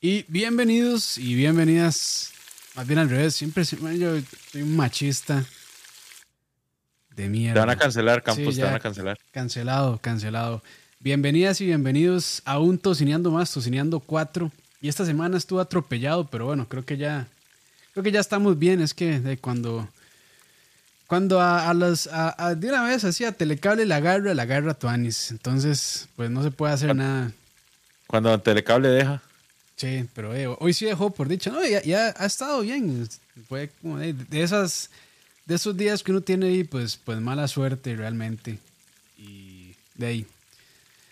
Y bienvenidos y bienvenidas. Más bien al revés, siempre, siempre yo soy un machista de mierda. Te van a cancelar, Campos, Sí, te van a cancelar. Cancelado, cancelado. Bienvenidas y bienvenidos a un Tocineando Más, Tocineando 4. Y esta semana estuvo atropellado, pero bueno, creo que ya, creo que ya estamos bien. Es que de cuando, cuando a, a las, a- a- de una vez así a Telecable la agarra, la agarra Tuanis. Entonces, pues no se puede hacer nada. Cuando Telecable deja. Sí, pero eh, hoy sí dejó por dicho. No, ya, ha estado bien. Fue como de esas, de esos días que uno tiene ahí, pues, pues mala suerte realmente. Y de ahí.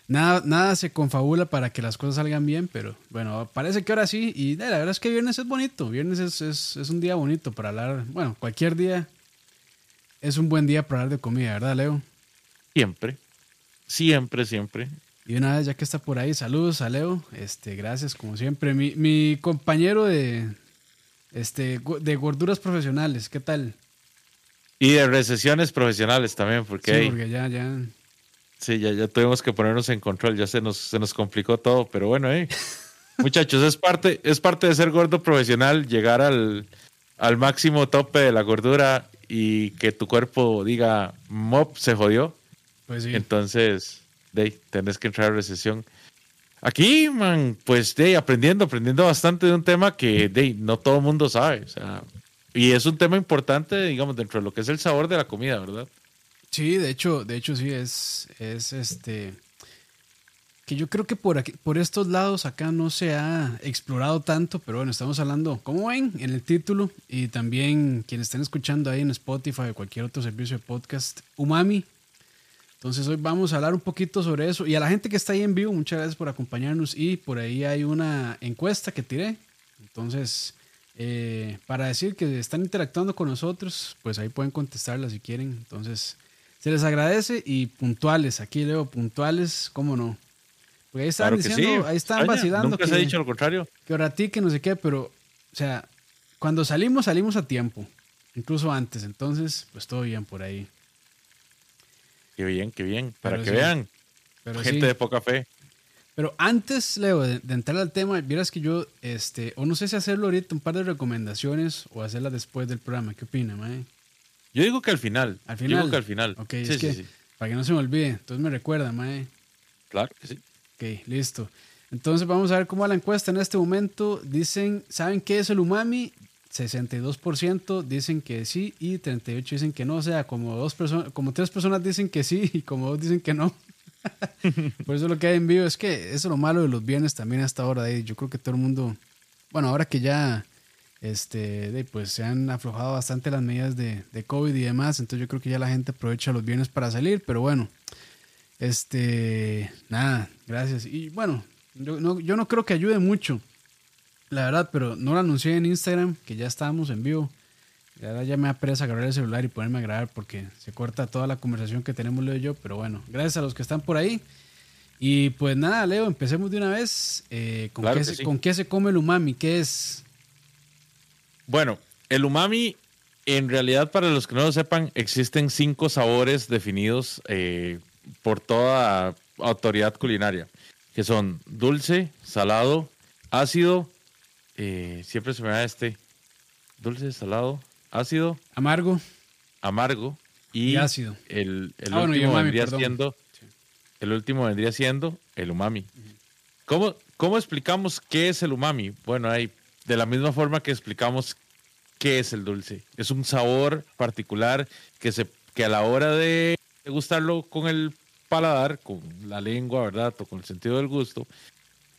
Nada, nada se confabula para que las cosas salgan bien, pero bueno, parece que ahora sí. Y eh, la verdad es que viernes es bonito. Viernes es, es, es un día bonito para hablar. Bueno, cualquier día es un buen día para hablar de comida, ¿verdad, Leo? Siempre. Siempre, siempre. Y una vez, ya que está por ahí, saludos a Leo. Este, gracias, como siempre. Mi, mi compañero de, este, de gorduras profesionales, ¿qué tal? Y de recesiones profesionales también, porque, Sí, porque ya, ya. sí, ya, ya tuvimos que ponernos en control, ya se nos, se nos complicó todo, pero bueno, hey. muchachos, es parte, es parte de ser gordo profesional, llegar al, al máximo tope de la gordura y que tu cuerpo diga, mop, se jodió. Pues sí. Entonces, de tenés que entrar a recesión. Aquí, man, pues de aprendiendo, aprendiendo bastante de un tema que de no todo el mundo sabe. O sea, y es un tema importante, digamos, dentro de lo que es el sabor de la comida, ¿verdad? Sí, de hecho, de hecho sí es, es este que yo creo que por aquí, por estos lados acá no se ha explorado tanto, pero bueno, estamos hablando, como ven, en el título y también quienes estén escuchando ahí en Spotify o cualquier otro servicio de podcast, umami. Entonces hoy vamos a hablar un poquito sobre eso y a la gente que está ahí en vivo, muchas gracias por acompañarnos y por ahí hay una encuesta que tiré. Entonces, eh, para decir que están interactuando con nosotros, pues ahí pueden contestarla si quieren. Entonces, se les agradece y puntuales, aquí leo puntuales, ¿cómo no? Porque ahí están Claro que diciendo, sí. ahí están Extraña, vacilando Nunca que, se ha dicho lo contrario. que orati, que no sé qué, pero, o sea, cuando salimos, salimos a tiempo, incluso antes, entonces, pues todo bien por ahí. Qué bien, qué bien. Para Pero que sí, vean, Pero gente sí. de poca fe. Pero antes, Leo, de, de entrar al tema, vieras que yo, este, o no sé si hacerlo ahorita, un par de recomendaciones o hacerlas después del programa. ¿Qué opina, mae? Yo digo que al final. Al Yo final. digo que al final. Ok, sí, es sí, que, sí. para que no se me olvide. Entonces me recuerda, mae. Claro que sí. Ok, listo. Entonces vamos a ver cómo va la encuesta en este momento. Dicen, ¿saben qué es el umami? 62% dicen que sí y 38 dicen que no. O sea, como dos personas, como tres personas dicen que sí y como dos dicen que no. Por eso lo que hay en vivo es que eso es lo malo de los viernes también hasta ahora. Yo creo que todo el mundo, bueno, ahora que ya este, pues se han aflojado bastante las medidas de, de COVID y demás, entonces yo creo que ya la gente aprovecha los viernes para salir, pero bueno, este, nada, gracias. Y bueno, yo no, yo no creo que ayude mucho, la verdad, pero no lo anuncié en Instagram, que ya estábamos en vivo. Ya, ahora ya me da pereza agarrar el celular y ponerme a grabar porque se corta toda la conversación que tenemos Leo y yo, pero bueno, gracias a los que están por ahí. Y pues nada, Leo, empecemos de una vez. Eh, ¿con, Claro qué se, sí. ¿Con qué se come el umami? ¿Qué es? Bueno, el umami, en realidad, para los que no lo sepan, existen cinco sabores definidos eh, por toda autoridad culinaria, que son dulce, salado, ácido, eh, siempre se me da este, dulce, salado, ácido, Amargo amargo y, y ácido. el, el Ah, bueno, último umami, vendría perdón. siendo el último vendría siendo el umami. ¿Cómo, ¿Cómo explicamos qué es el umami? Bueno, hay de la misma forma que explicamos qué es el dulce. Es un sabor particular que se que a la hora de gustarlo con el paladar, con la lengua, ¿verdad? O con el sentido del gusto,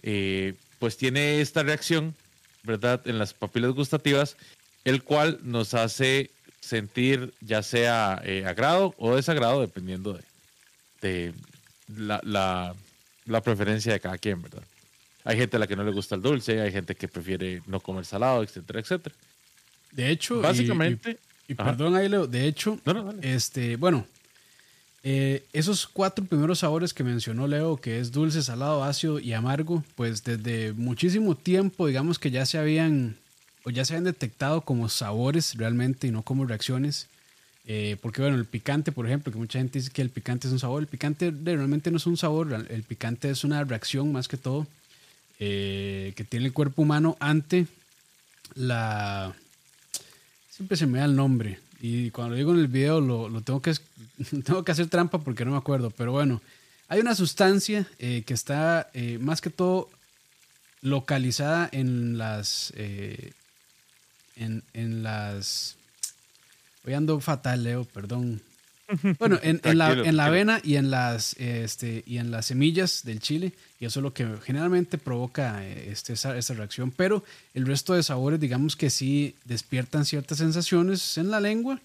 eh, pues tiene esta reacción, ¿verdad? En las papilas gustativas, el cual nos hace sentir ya sea eh, agrado o desagrado, dependiendo de, de la, la- la preferencia de cada quien, ¿verdad? Hay gente a la que no le gusta el dulce, hay gente que prefiere no comer salado, etcétera, etcétera. De hecho, Básicamente, y, perdón ahí, Leo, de hecho, no, no, dale. Este, bueno, eh, esos cuatro primeros sabores que mencionó Leo, que es dulce, salado, ácido y amargo, pues desde muchísimo tiempo, digamos que ya se habían o ya se habían detectado como sabores realmente y no como reacciones. Eh, porque bueno, el picante, por ejemplo, que mucha gente dice que el picante es un sabor, el picante realmente no es un sabor, el picante es una reacción más que todo. eh, que tiene el cuerpo humano ante la... Siempre se me da el nombre. Y cuando lo digo en el video lo, lo tengo, que, tengo que hacer trampa porque no me acuerdo. Pero bueno, hay una sustancia eh, que está eh, más que todo localizada en las... Eh, en, en las... Voy ando fatal, Leo, perdón. Bueno, en, en la, en la avena y en, las, este, y en las semillas del chile, y eso es lo que generalmente provoca este, esa, esa, reacción, pero el resto de sabores, digamos que sí despiertan ciertas sensaciones en la lengua,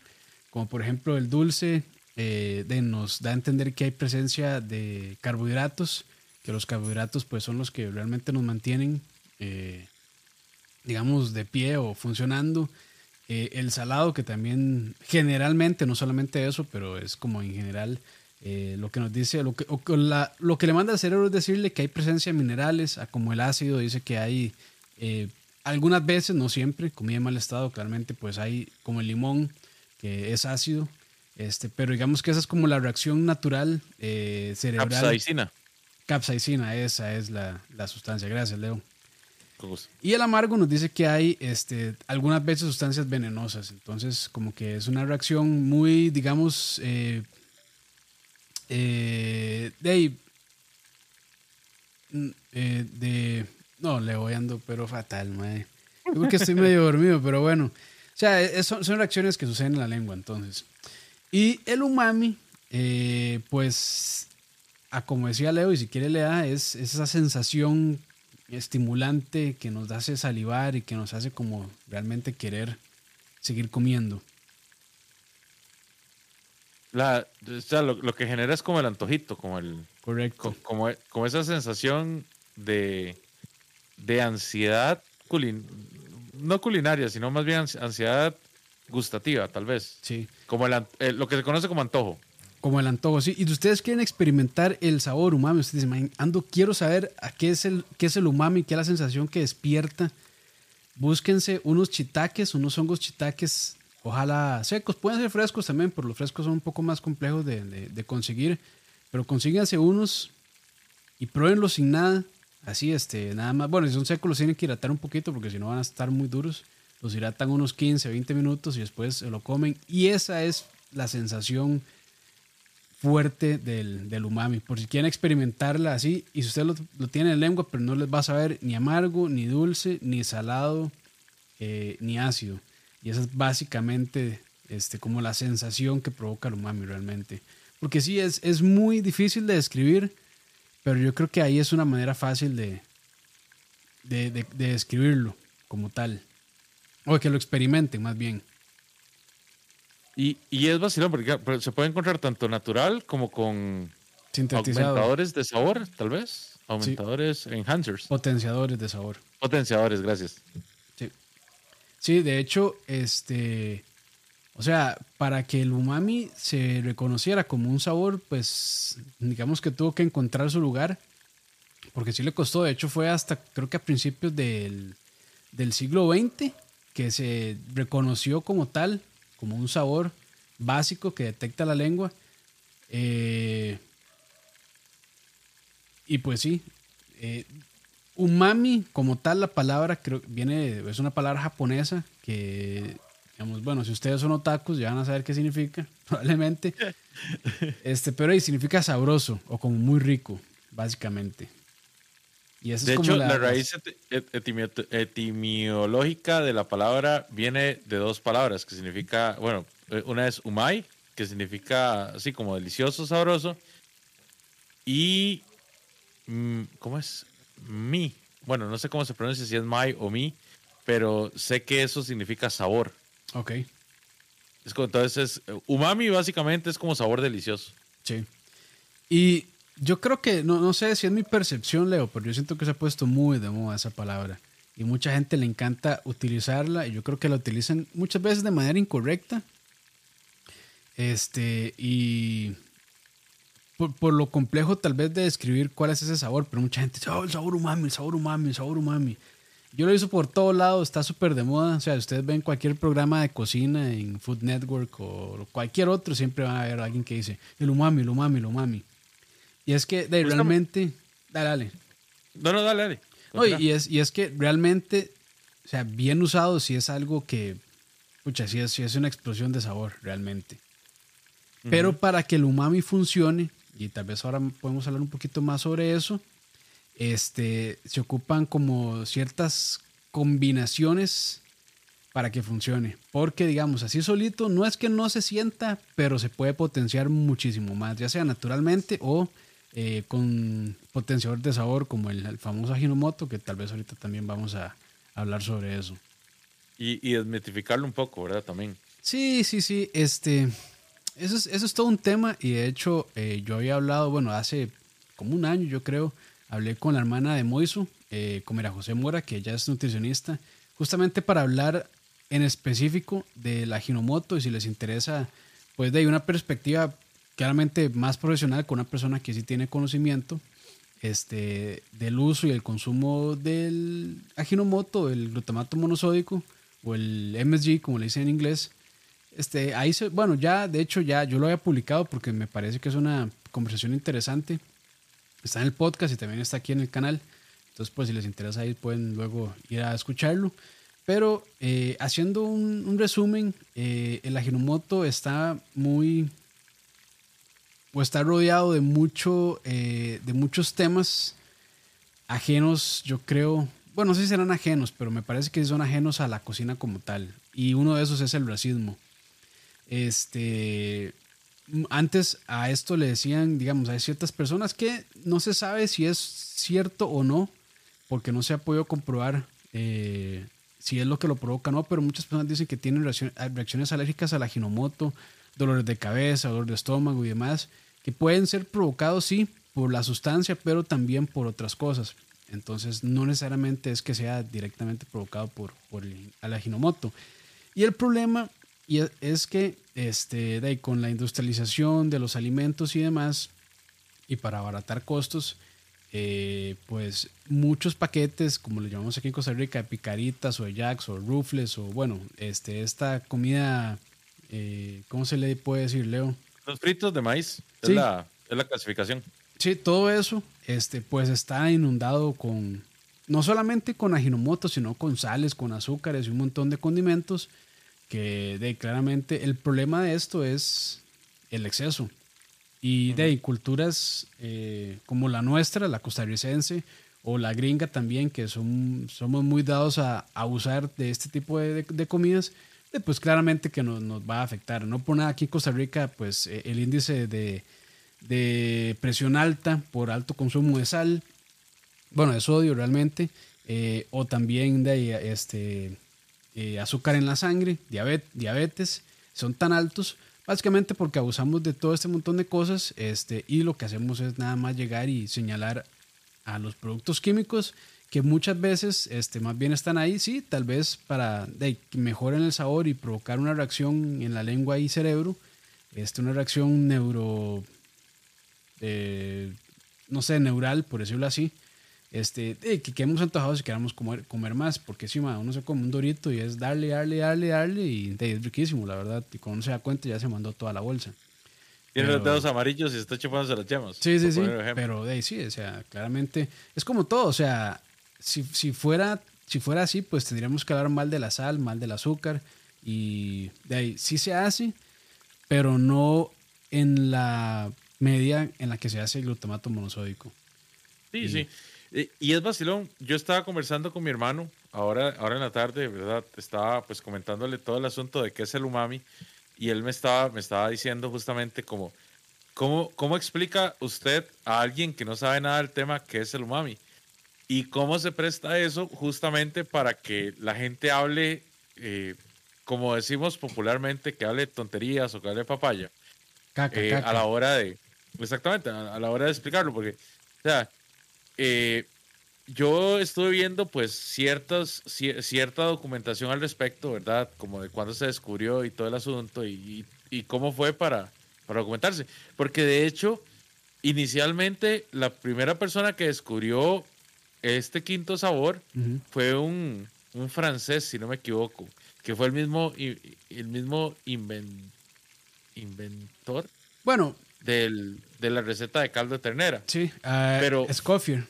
como por ejemplo el dulce, eh, de, nos da a entender que hay presencia de carbohidratos, que los carbohidratos pues son los que realmente nos mantienen, eh, digamos, de pie o funcionando. Eh, el salado, que también generalmente, no solamente eso, pero es como en general eh, lo que nos dice, lo que, la, lo que le manda al cerebro es decirle que hay presencia de minerales, como el ácido, dice que hay eh, algunas veces, no siempre, comida en mal estado, claramente, pues hay como el limón, que es ácido, este, pero digamos que esa es como la reacción natural cerebral. Capsaicina. Capsaicina, esa es la, la sustancia. Gracias, Leo. Y el amargo nos dice que hay este, algunas veces sustancias venenosas. Entonces, como que es una reacción muy, digamos, eh, eh, de, mm, eh, de... No, le voy ando, pero fatal, madre. Creo que estoy medio dormido, pero bueno. O sea, son, son, reacciones que suceden en la lengua, entonces. Y el umami, pues, a como decía Leo, y si quiere le da, es, es esa sensación estimulante que nos hace salivar y que nos hace como realmente querer seguir comiendo. La, o sea, lo, lo, que genera es como el antojito, como el. Correcto. Como, como esa sensación de, de ansiedad culin, no culinaria, sino más bien ansiedad gustativa, tal vez. Sí. Como el, el, lo que se conoce como antojo. Como el antojo, sí. Y ustedes quieren experimentar el sabor umami. Ustedes dicen, ando, quiero saber a qué es el, qué es el umami, qué es la sensación que despierta. Búsquense unos chitaques, unos hongos chitaques, ojalá secos. Pueden ser frescos también, pero los frescos son un poco más complejos de, de, conseguir. Pero consíganse unos y pruébenlos sin nada. Así, este, nada más. Bueno, si son secos los tienen que hidratar un poquito porque si no van a estar muy duros. Los hidratan unos 15, 20 minutos y después se lo comen. Y esa es la sensación fuerte del, del, umami. Por si quieren experimentarla así, y si usted lo, lo, tiene en lengua, pero no les va a saber ni amargo, ni dulce, ni salado, eh, ni ácido. Y esa es básicamente este, como la sensación que provoca el umami realmente. Porque sí, es, es muy difícil de describir, pero yo creo que ahí es una manera fácil de, de, de, de describirlo como tal. O que lo experimenten más bien. Y, y es vacilón porque se puede encontrar tanto natural como con aumentadores de sabor, tal vez. Aumentadores, sí. enhancers. Potenciadores de sabor. Potenciadores, gracias. Sí. Sí, de hecho, este. O sea, para que el umami se reconociera como un sabor, pues digamos que tuvo que encontrar su lugar. Porque sí le costó. De hecho, fue hasta creo que a principios del, del siglo XX que se reconoció como tal como un sabor básico que detecta la lengua. Eh, y pues sí, eh, umami como tal la palabra creo viene es una palabra japonesa que digamos bueno si ustedes son otakus ya van a saber qué significa probablemente este pero ahí significa sabroso o como muy rico básicamente y eso de es hecho, la, la raíz etimio, etimológica de la palabra viene de dos palabras que significa, bueno, eh, una es umai, que significa así como delicioso, sabroso, y, mm, ¿cómo es? Mi. Bueno, no sé cómo se pronuncia, si es mai o mi, pero sé que eso significa sabor. Ok. Es como, entonces, umami básicamente es como sabor delicioso. Sí. Y yo creo que, no, no sé si es mi percepción, Leo, pero yo siento que se ha puesto muy de moda esa palabra. Y mucha gente le encanta utilizarla y yo creo que la utilizan muchas veces de manera incorrecta. Este, y por, por, lo complejo tal vez de describir cuál es ese sabor, pero mucha gente dice, oh, el sabor umami, el sabor umami, el sabor umami. Yo lo hizo por todo lado, está súper de moda. O sea, ustedes ven cualquier programa de cocina en Food Network o cualquier otro, siempre van a ver a alguien que dice, el umami, el umami, el umami. Y es que de, realmente. Dale, dale. No, no, dale, dale. No, y, es, y es que realmente, o sea, bien usado, sí es algo que, pucha, sí es, sí es una explosión de sabor, realmente. Pero para que el umami funcione, y tal vez ahora podemos hablar un poquito más sobre eso, este, se ocupan como ciertas combinaciones para que funcione. Porque, digamos, así solito, no es que no se sienta, pero se puede potenciar muchísimo más, ya sea naturalmente o eh, con potenciador de sabor como el, famoso Ajinomoto, que tal vez ahorita también vamos a hablar sobre eso. Y, y desmitificarlo un poco, ¿verdad? También. Sí, sí, sí. Este, eso es, eso es todo un tema y de hecho eh, yo había hablado, bueno, hace como un año yo creo, hablé con la hermana de Moiso, eh, con Mira José Mora, que ella es nutricionista, justamente para hablar en específico de la Ginomoto y si les interesa, pues de una perspectiva claramente más profesional con una persona que sí tiene conocimiento este, del uso y el consumo del Ajinomoto, el glutamato monosódico o el MSG, como le dicen en inglés, este, ahí bueno, ya, de hecho, ya yo lo había publicado porque me parece que es una conversación interesante. Está en el podcast y también está aquí en el canal. Entonces, pues si les interesa ahí, pueden luego ir a escucharlo. Pero eh, haciendo un, resumen, eh, el Ajinomoto está muy, o está rodeado de, mucho, eh, de muchos temas ajenos, yo creo, bueno, no sé si serán ajenos, pero me parece que son ajenos a la cocina como tal. Y uno de esos es el racismo. Este, antes a esto le decían, digamos, hay ciertas personas que no se sabe si es cierto o no, porque no se ha podido comprobar eh, si es lo que lo provoca o no, pero muchas personas dicen que tienen reacciones alérgicas a la ginomoto, dolores de cabeza, dolor de estómago y demás, que pueden ser provocados, sí, por la sustancia, pero también por otras cosas. Entonces, no necesariamente es que sea directamente provocado por, por el. Y el problema y es que este, de con la industrialización de los alimentos y demás, y para abaratar costos, eh, pues muchos paquetes, como le llamamos aquí en Costa Rica, de picaritas o de jacks o rufles o bueno, este, esta comida, eh, ¿cómo se le puede decir, Leo? Los fritos de maíz, es, la, es la clasificación. Sí, todo eso, este, pues está inundado con, no solamente con ajinomoto, sino con sales, con azúcares y un montón de condimentos que de, claramente el problema de esto es el exceso. Y de culturas eh, como la nuestra, la costarricense, o la gringa también, que son, somos muy dados a, a usar de este tipo de, de, comidas, pues claramente que nos, nos, va a afectar. No por nada aquí en Costa Rica, pues eh, el índice de, de, presión alta por alto consumo de sal, bueno, de sodio realmente, eh, o también de este, eh, azúcar en la sangre, diabetes, diabetes, son tan altos básicamente porque abusamos de todo este montón de cosas este, y lo que hacemos es nada más llegar y señalar a los productos químicos que muchas veces este, más bien están ahí, sí, tal vez para de, que mejoren el sabor y provocar una reacción en la lengua y cerebro, este, una reacción neuro, eh, no sé, neural, por decirlo así, este, que quedemos antojados y queramos comer, comer más, porque si uno se come un dorito y es darle, darle, darle, darle, y es riquísimo, la verdad. Y cuando uno se da cuenta, ya se mandó toda la bolsa. Tiene los dedos amarillos y está chupándose las llamas. Sí, sí, sí. Pero de sí, o sea, claramente es como todo. O sea, si, si, fuera, si fuera así, pues tendríamos que hablar mal de la sal, mal del azúcar. Y de ahí sí se hace, pero no en la medida en la que se hace el glutamato monosódico. Sí, sí. Y es vacilón. Yo estaba conversando con mi hermano ahora, ahora en la tarde, ¿verdad? Estaba pues comentándole todo el asunto de qué es el umami y él me estaba, me estaba diciendo justamente como, ¿cómo, ¿cómo explica usted a alguien que no sabe nada del tema qué es el umami? Y cómo se presta eso justamente para que la gente hable, eh, como decimos popularmente, que hable tonterías o que hable papaya. Eh, a la hora de, exactamente, a, a la hora de explicarlo, porque, o sea, eh, yo estuve viendo pues ciertas, cierta documentación al respecto, ¿verdad? Como de cuándo se descubrió y todo el asunto y, y, cómo fue para, para documentarse. Porque de hecho, inicialmente la primera persona que descubrió este quinto sabor fue un, un, francés, si no me equivoco, que fue el mismo, el mismo inventor. Bueno, del, de la receta de caldo de ternera. Sí, uh, pero Escoffier.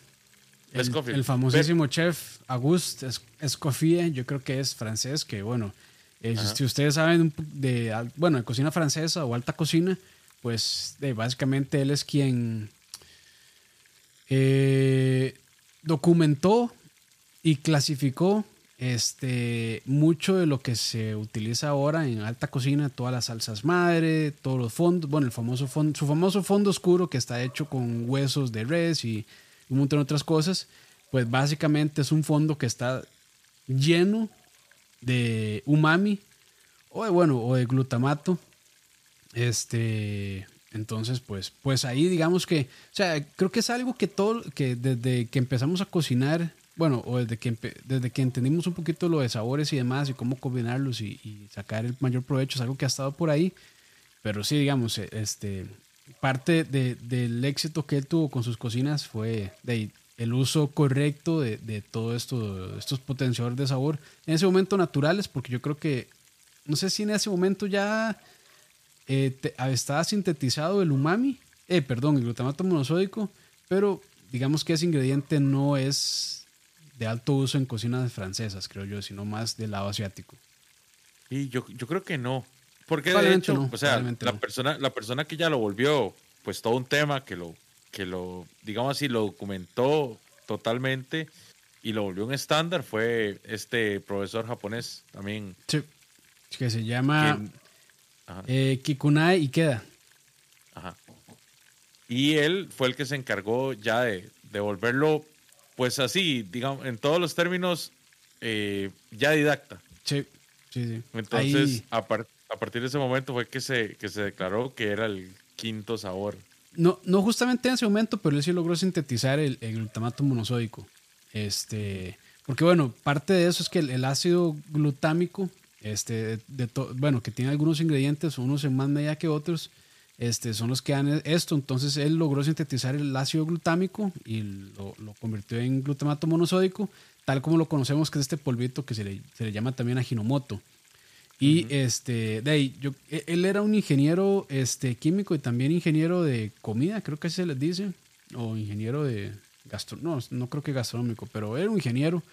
El, famosísimo chef Auguste Es- Escoffier, yo creo que es francés, que bueno, eh, si- ustedes saben de, bueno, de cocina francesa o alta cocina, pues eh, básicamente él es quien eh, documentó y clasificó este, mucho de lo que se utiliza ahora en alta cocina, todas las salsas madre, todos los fondos, bueno, el famoso fondo, su famoso fondo oscuro que está hecho con huesos de res y un montón de otras cosas, pues básicamente es un fondo que está lleno de umami o de, bueno, o de glutamato. Este, entonces, pues, pues ahí digamos que, o sea, creo que es algo que todo, que desde que empezamos a cocinar, bueno, o desde que, desde que entendimos un poquito lo de sabores y demás y cómo combinarlos y, sacar el mayor provecho, es algo que ha estado por ahí. Pero sí, digamos, eh, este, parte de- del éxito que él tuvo con sus cocinas fue el uso correcto de, de todo esto, estos potenciadores de sabor. En ese momento naturales, porque yo creo que, no sé si en ese momento ya eh, te- estaba sintetizado el umami, eh, perdón, el glutamato monosódico, pero digamos que ese ingrediente no es de alto uso en cocinas francesas, creo yo, sino más del lado asiático. Y yo, yo creo que no. Porque de hecho, no, o sea, la no. persona, la persona que ya lo volvió, pues todo un tema, que lo, que lo, digamos así, lo documentó totalmente y lo volvió un estándar, fue este profesor japonés también. Sí. Que se llama quien- eh, Kikunai Ikeda. ajá. Y él fue el que se encargó ya de, de volverlo, pues así, digamos, en todos los términos, eh, ya didacta. Sí, sí, sí. Entonces, a, par- a partir de ese momento fue que se, que se declaró que era el quinto sabor. no, no justamente en ese momento, pero él sí logró sintetizar el, el glutamato monosódico. Este, porque bueno, parte de eso es que el, el ácido glutámico, este, de, bueno, que tiene algunos ingredientes, unos en más medida que otros, este, son los que dan esto. Entonces él logró sintetizar el ácido glutámico y lo, lo convirtió en glutamato monosódico, tal como lo conocemos, que es este polvito que se le, se le llama también aginomoto. Y este, de ahí, yo, e- él era un ingeniero este, químico y también ingeniero de comida, creo que así se les dice, o ingeniero de gastro, no, no creo que gastronómico, pero era un ingeniero.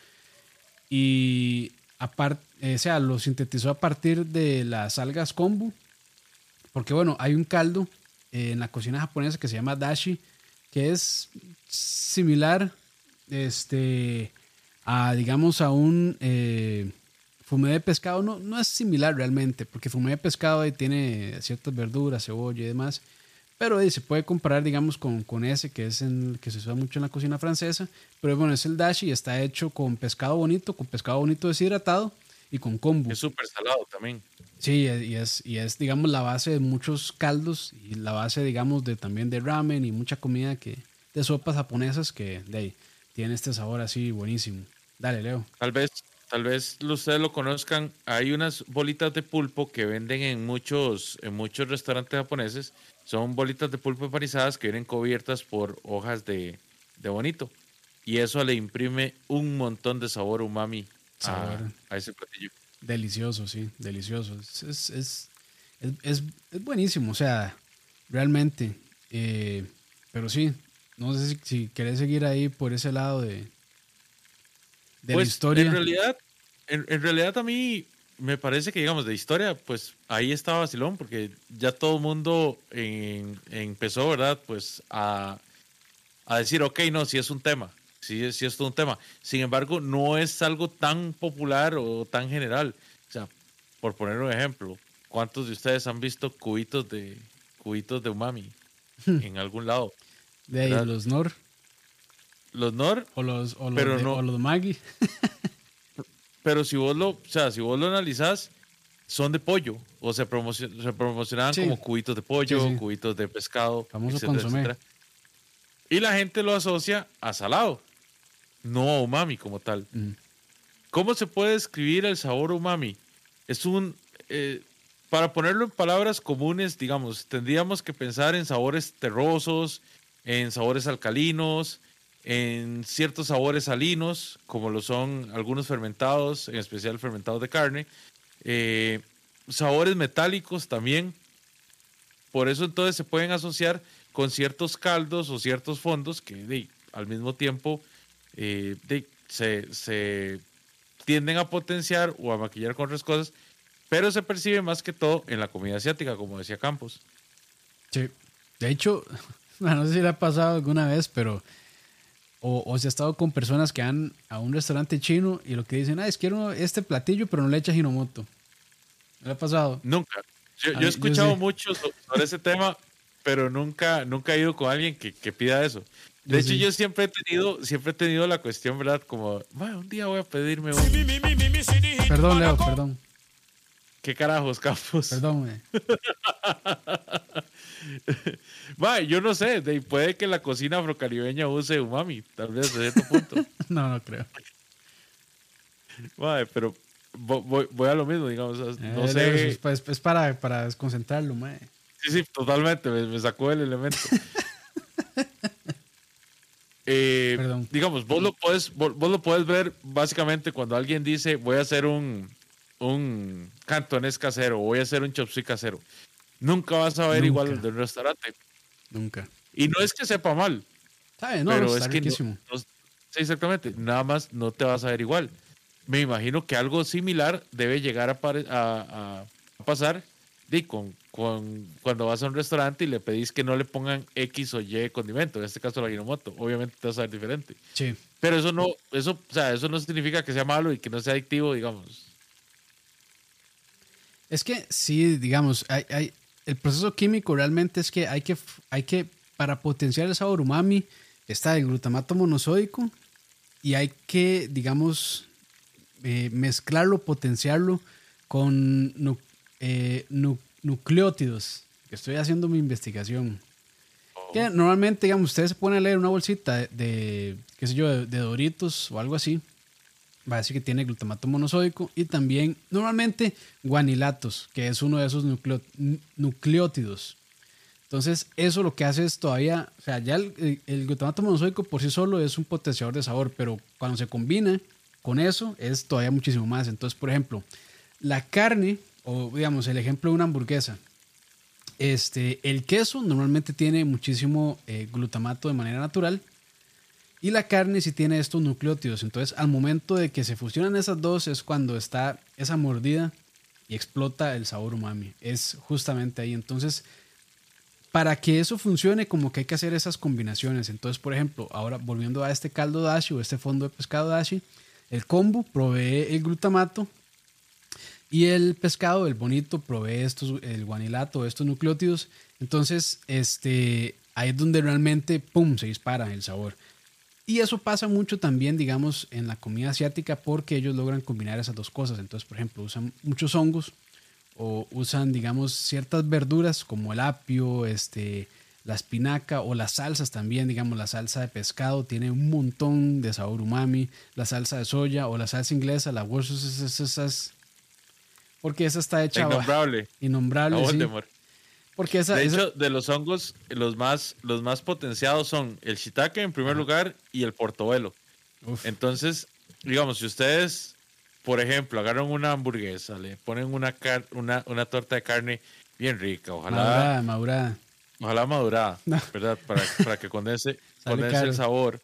Y aparte, o sea, lo sintetizó a partir de las algas kombu, porque bueno, hay un caldo eh, en la cocina japonesa que se llama dashi, que es similar este, a, digamos, a un eh, fumé de pescado. No, no es similar realmente, porque fumé de pescado tiene ciertas verduras, cebolla y demás. Pero eh, se puede comparar, digamos, con, con ese que es en, que se usa mucho en la cocina francesa. Pero bueno, es el dashi y está hecho con pescado bonito, con pescado bonito deshidratado y con kombu. Es súper salado también. Sí, y es, y es, digamos, la base de muchos caldos y la base, digamos, de también de ramen y mucha comida que de sopas japonesas que de ahí, tiene este sabor así buenísimo. Dale, Leo. Tal vez, tal vez ustedes lo conozcan. Hay unas bolitas de pulpo que venden en muchos, en muchos restaurantes japoneses. Son bolitas de pulpo empanizadas que vienen cubiertas por hojas de, de bonito. Y eso le imprime un montón de sabor umami a, Sabor. a ese platillo. Delicioso, sí, delicioso. Es, es, es, es, es- es buenísimo, o sea, realmente. Eh, pero sí, no sé si, si querés seguir ahí por ese lado de, de Pues, la historia. En realidad, en, en realidad a mí me parece que, digamos, de historia, pues ahí está vacilón, porque ya todo el mundo en- empezó, ¿verdad? Pues a, a decir, ok, no, si es un tema, si sí es todo un tema. Sin embargo, no es algo tan popular o tan general. O sea, por poner un ejemplo, ¿cuántos de ustedes han visto cubitos de cubitos de umami en algún lado? de ahí, ¿verdad? los Nor Los NOR o los, o los, Pero de- no- o los Maggi. Pero si vos lo, o sea, si vos lo analizás, son de pollo. O se, promocion- se promocionaban Sí. como cubitos de pollo, Sí, sí. cubitos de pescado, etcétera, etcétera. Y la gente lo asocia a salado, no a umami como tal. Mm. ¿Cómo se puede describir el sabor umami? Es un, eh, para ponerlo en palabras comunes, digamos, tendríamos que pensar en sabores terrosos, en sabores alcalinos, en ciertos sabores salinos, como lo son algunos fermentados, en especial fermentados de carne, eh, sabores metálicos también. Por eso entonces se pueden asociar con ciertos caldos o ciertos fondos que de, al mismo tiempo eh, de- se, se tienden a potenciar o a maquillar con otras cosas, pero se percibe más que todo en la comida asiática, como decía Campos. Sí. De hecho, no sé si le ha pasado alguna vez, pero. O, o si ha estado con personas que van a un restaurante chino y lo que dicen, ah, es quiero este platillo, pero no le echa Hinomoto. ¿No le ha pasado? Nunca. Yo, A yo mí- he yo escuchado sí. mucho so- sobre ese tema, pero nunca, nunca he ido con alguien que, que pida eso. De Yo hecho, sí. yo siempre he tenido, siempre he tenido la cuestión, ¿verdad? Como, "Ma, un día voy a pedirme un... Perdón, Leo, perdón. ¿Qué carajos, Campos? Perdón, güey. Yo no sé, de- puede que la cocina afrocaribeña use umami, tal vez de cierto punto. No, no creo. Pero vo- voy, voy a lo mismo, digamos. No Eh, Leo, sé. Es, es- es para, para desconcentrarlo, mae. Sí, sí, totalmente, me, me sacó el elemento. Eh, Perdón. digamos, vos lo, puedes, vos, vos lo puedes ver básicamente cuando alguien dice voy a hacer un, un cantonés casero o voy a hacer un chop suey casero. Nunca vas a ver Nunca. igual el de un restaurante. Nunca. Y no es que sepa mal, ¿Sabe? No, pero no, es que no- no- sí, exactamente, nada más no te vas a ver igual. Me imagino que algo similar debe llegar a, pasar di, con, con- cuando vas a un restaurante y le pedís que no le pongan X o Y condimento, en este caso la Ginomoto. Obviamente te vas a ver diferente. Sí. Pero eso no, eso, o sea, eso no significa que sea malo y que no sea adictivo, digamos. Es que sí, digamos, hay, hay- el proceso químico realmente es que hay que, hay que, para potenciar el sabor umami, está el glutamato monosódico y hay que, digamos, eh, mezclarlo, potenciarlo con nu- eh, nu- nucleótidos. Estoy haciendo mi investigación. Que normalmente, digamos, ustedes se ponen a leer una bolsita de, de, qué sé yo, de, de Doritos o algo así. Va a decir que tiene glutamato monosódico y también normalmente guanilatos, que es uno de esos nucleótidos. Entonces, eso lo que hace es todavía, o sea, ya el glutamato monosódico por sí solo es un potenciador de sabor, pero cuando se combina con eso es todavía muchísimo más. Entonces, por ejemplo, la carne, o digamos, el ejemplo de una hamburguesa, este, el queso normalmente tiene muchísimo eh, glutamato de manera natural y la carne sí tiene estos nucleótidos. Entonces, al momento de que se fusionan esas dos es cuando está esa mordida y explota el sabor umami. Es justamente ahí. Entonces, para que eso funcione, como que hay que hacer esas combinaciones. Entonces, por ejemplo, ahora volviendo a este caldo dashi o este fondo de pescado dashi, el kombu provee el glutamato y el pescado, el bonito, provee estos, el guanilato, estos nucleótidos. Entonces, este, ahí es donde realmente, ¡pum!, se dispara el sabor. Y eso pasa mucho también, digamos, en la comida asiática porque ellos logran combinar esas dos cosas. Entonces, por ejemplo, usan muchos hongos o usan, digamos, ciertas verduras como el apio, este, la espinaca o las salsas también, digamos, la salsa de pescado tiene un montón de sabor umami, la salsa de soya o la salsa inglesa, la Worcestershire, porque esa está hecha Innombrable. innombrable, sí. Voldemort. porque esa, De esa- hecho, de los hongos, los más, los más potenciados son el shiitake en primer lugar y el portobelo. uf, Entonces, digamos, si ustedes, por ejemplo, agarran una hamburguesa, le ponen una, car- una, una torta de carne bien rica, ojalá madurada, madurada. Ojalá madurada, No. ¿verdad? Para, para que condense, condense el sabor.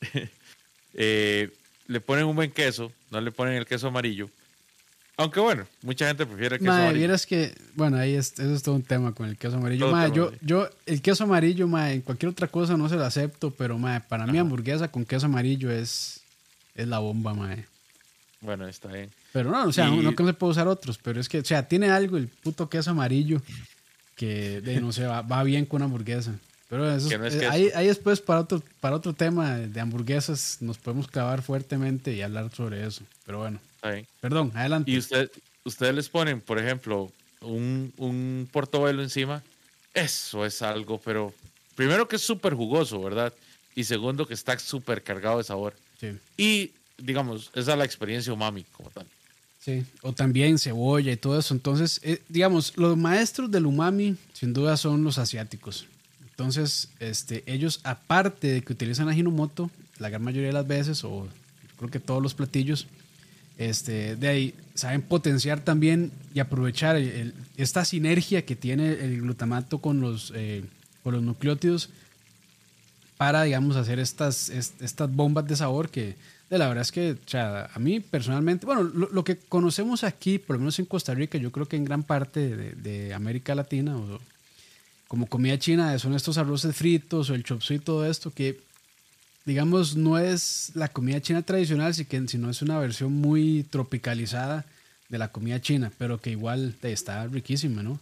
Eh, le ponen un buen queso, no le ponen el queso amarillo. Aunque bueno, mucha gente prefiere queso Mae, amarillo. que, bueno, ahí es, eso es todo un tema con el queso amarillo. Tema, yo, yo, el queso amarillo, mae, en cualquier otra cosa no se lo acepto, pero mae, para mí hamburguesa con queso amarillo es, es la bomba, mae. Bueno, está bien. Pero no, o sea, Y- no que no se puede usar otros, pero es que, o sea, tiene algo el puto queso amarillo que, de, no sé, va, va bien con una hamburguesa. Pero eso, Que no es eh, ahí, ahí después para otro, para otro tema de hamburguesas nos podemos clavar fuertemente y hablar sobre eso. Pero bueno, bien. perdón, adelante. Y usted, ustedes les ponen, por ejemplo, un, un portobelo encima. Eso es algo, pero primero que es súper jugoso, ¿verdad? Y segundo que está súper cargado de sabor. Sí. Y, digamos, esa es la experiencia umami como tal. Sí, o también cebolla y todo eso. Entonces, eh, digamos, los maestros del umami sin duda son los asiáticos. Entonces, este, ellos, aparte de que utilizan ajinomoto, la gran mayoría de las veces, o creo que todos los platillos, este, de ahí saben potenciar también y aprovechar esta sinergia que tiene el glutamato con los, eh, con los nucleótidos para, digamos, hacer estas, estas bombas de sabor que de la verdad es que, a mí personalmente, bueno, lo, que conocemos aquí, por lo menos en Costa Rica, yo creo que en gran parte de, de América Latina, o, como comida china, son estos arroces fritos o el chop suey todo esto, que digamos no es la comida china tradicional, sino es una versión muy tropicalizada de la comida china, pero que igual está riquísima, ¿no?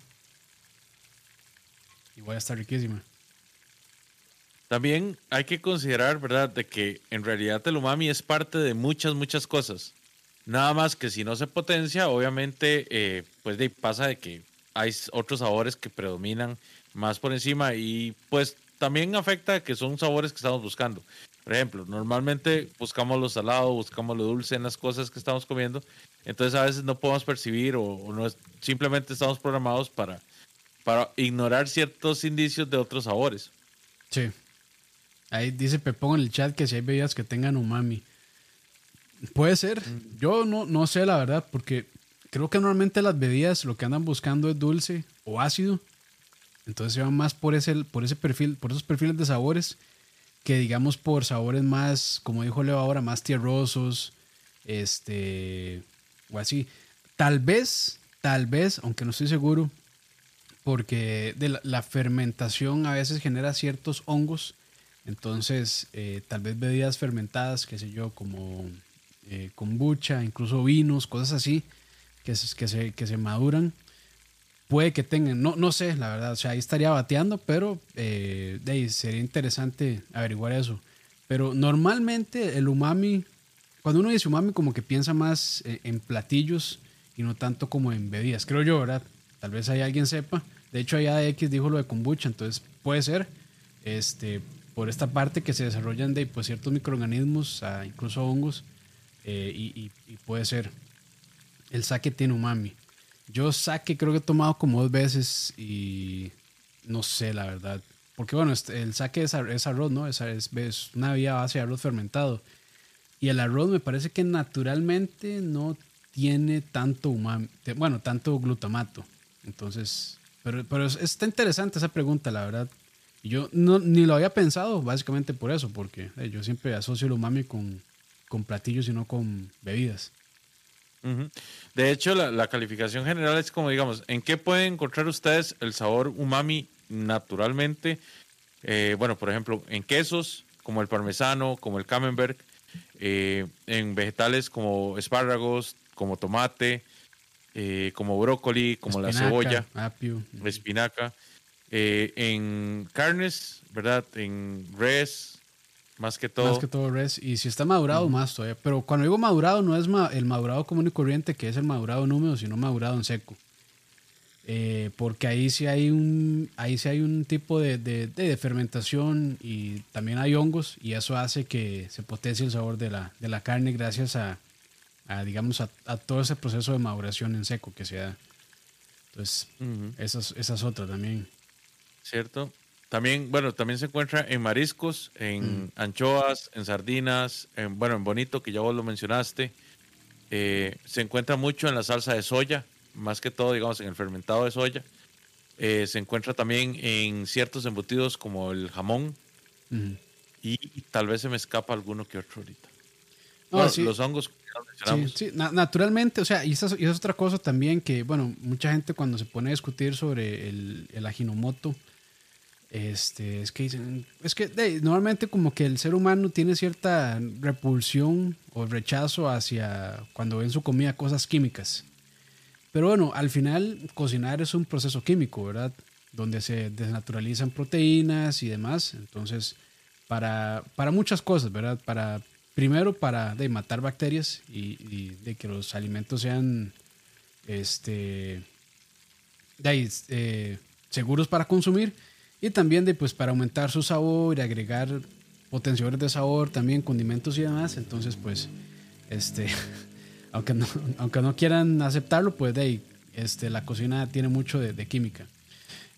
Igual está riquísima. También hay que considerar, ¿verdad?, de que en realidad el umami es parte de muchas, muchas cosas. Nada más que si no se potencia, obviamente, eh, pues de, pasa de que hay otros sabores que predominan más por encima y pues también afecta que son sabores que estamos buscando. Por ejemplo, normalmente buscamos lo salado, buscamos lo dulce en las cosas que estamos comiendo, entonces a veces no podemos percibir o, no es, simplemente estamos programados para, para ignorar ciertos indicios de otros sabores. Sí. Ahí dice Pepón en el chat que si hay bebidas que tengan umami. Puede ser. Mm. Yo no, no sé la verdad, porque creo que normalmente las bebidas lo que andan buscando es dulce o ácido. Entonces se van más por ese, por ese perfil, por esos perfiles de sabores que digamos por sabores más, como dijo Leo ahora, más tierrosos, este, o así. Tal vez, tal vez, aunque no estoy seguro, porque de la, fermentación a veces genera ciertos hongos, entonces eh, tal vez bebidas fermentadas, qué sé yo, como eh, kombucha, incluso vinos, cosas así, que, que, se, que se maduran, puede que tengan, no, no sé, la verdad, o sea, ahí estaría bateando, pero eh, de sería interesante averiguar eso. Pero normalmente el umami, cuando uno dice umami, como que piensa más eh, en platillos y no tanto como en bebidas, creo yo, ¿verdad? Tal vez hay alguien sepa. De hecho, allá de X dijo lo de kombucha, entonces puede ser, este, por esta parte que se desarrollan de pues, ciertos microorganismos, incluso hongos, eh, y, y puede ser. El sake tiene umami. Yo saque creo que he tomado como dos veces y no sé la verdad. Porque bueno, este, el saque es, arroz, ¿no? Es, es, una vía base de arroz fermentado. Y el arroz me parece que naturalmente no tiene tanto umami, bueno, tanto glutamato. Entonces, pero, pero está interesante esa pregunta, la verdad. Yo no, ni lo había pensado, básicamente por eso, porque eh, yo siempre asocio el umami con, con platillos y no con bebidas. De hecho, la, calificación general es como, digamos, ¿en qué pueden encontrar ustedes el sabor umami naturalmente? Eh, bueno, por ejemplo, en quesos, como el parmesano, como el camembert, eh, en vegetales como espárragos, como tomate, eh, como brócoli, como la cebolla, apio. espinaca, en carnes, ¿verdad? En res, más que todo. Más que todo res. Y si está madurado, más todavía. Pero cuando digo madurado, no es el madurado común y corriente, que es el madurado en húmedo, sino madurado en seco. Eh, porque ahí sí hay un, ahí sí hay un tipo de, de, fermentación y también hay hongos y eso hace que se potencie el sabor de la, de la carne gracias a, a digamos, a, todo ese proceso de maduración en seco que se da. Entonces, esa, es, otra también. Cierto. También, bueno, también se encuentra en mariscos, en mm. anchoas, en sardinas, en, bueno, en bonito, que ya vos lo mencionaste. Eh, se encuentra mucho en la salsa de soya, más que todo, digamos, en el fermentado de soya. Eh, se encuentra también en ciertos embutidos como el jamón. y, tal vez se me escapa alguno que otro ahorita. Los hongos Sí, sí, naturalmente, o sea, y esa, y es otra cosa también que, bueno, mucha gente cuando se pone a discutir sobre el, el aginomoto, este, es que es que normalmente como que el ser humano tiene cierta repulsión o rechazo hacia cuando ven su comida cosas químicas. Pero bueno, al final cocinar es un proceso químico, ¿verdad? Donde se desnaturalizan proteínas y demás. Entonces, para, para muchas cosas, ¿verdad? Para, primero para de, matar bacterias y, de que los alimentos sean este, de, eh, seguros para consumir y también de, pues, para aumentar su sabor y agregar potenciadores de sabor, también condimentos y demás. Entonces, pues, este, aunque, no, aunque no quieran aceptarlo, pues de este, la cocina tiene mucho de, química.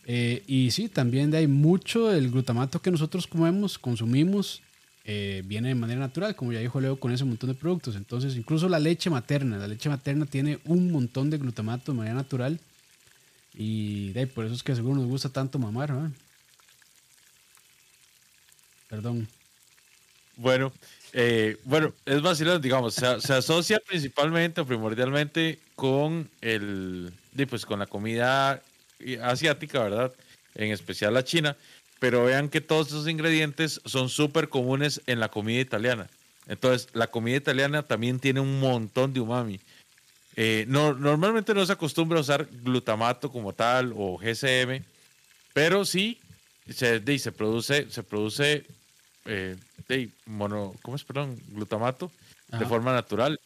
Eh, y sí, también de ahí mucho del glutamato que nosotros comemos, consumimos, eh, viene de manera natural, como ya dijo Leo, con ese montón de productos. Entonces, incluso la leche materna, la leche materna tiene un montón de glutamato de manera natural. Y de ahí, por eso es que seguro nos gusta tanto mamar. Perdón. Bueno, eh, bueno, es vacilón, digamos, se, asocia principalmente o primordialmente con el, pues con la comida asiática, ¿verdad? En especial la china, pero vean que todos esos ingredientes son súper comunes en la comida italiana. Entonces, la comida italiana también tiene un montón de umami. Eh, no, normalmente no se acostumbra a usar glutamato como tal o GCM, pero sí se, se produce, se produce eh, mono, ¿cómo es? Perdón, glutamato de forma natural.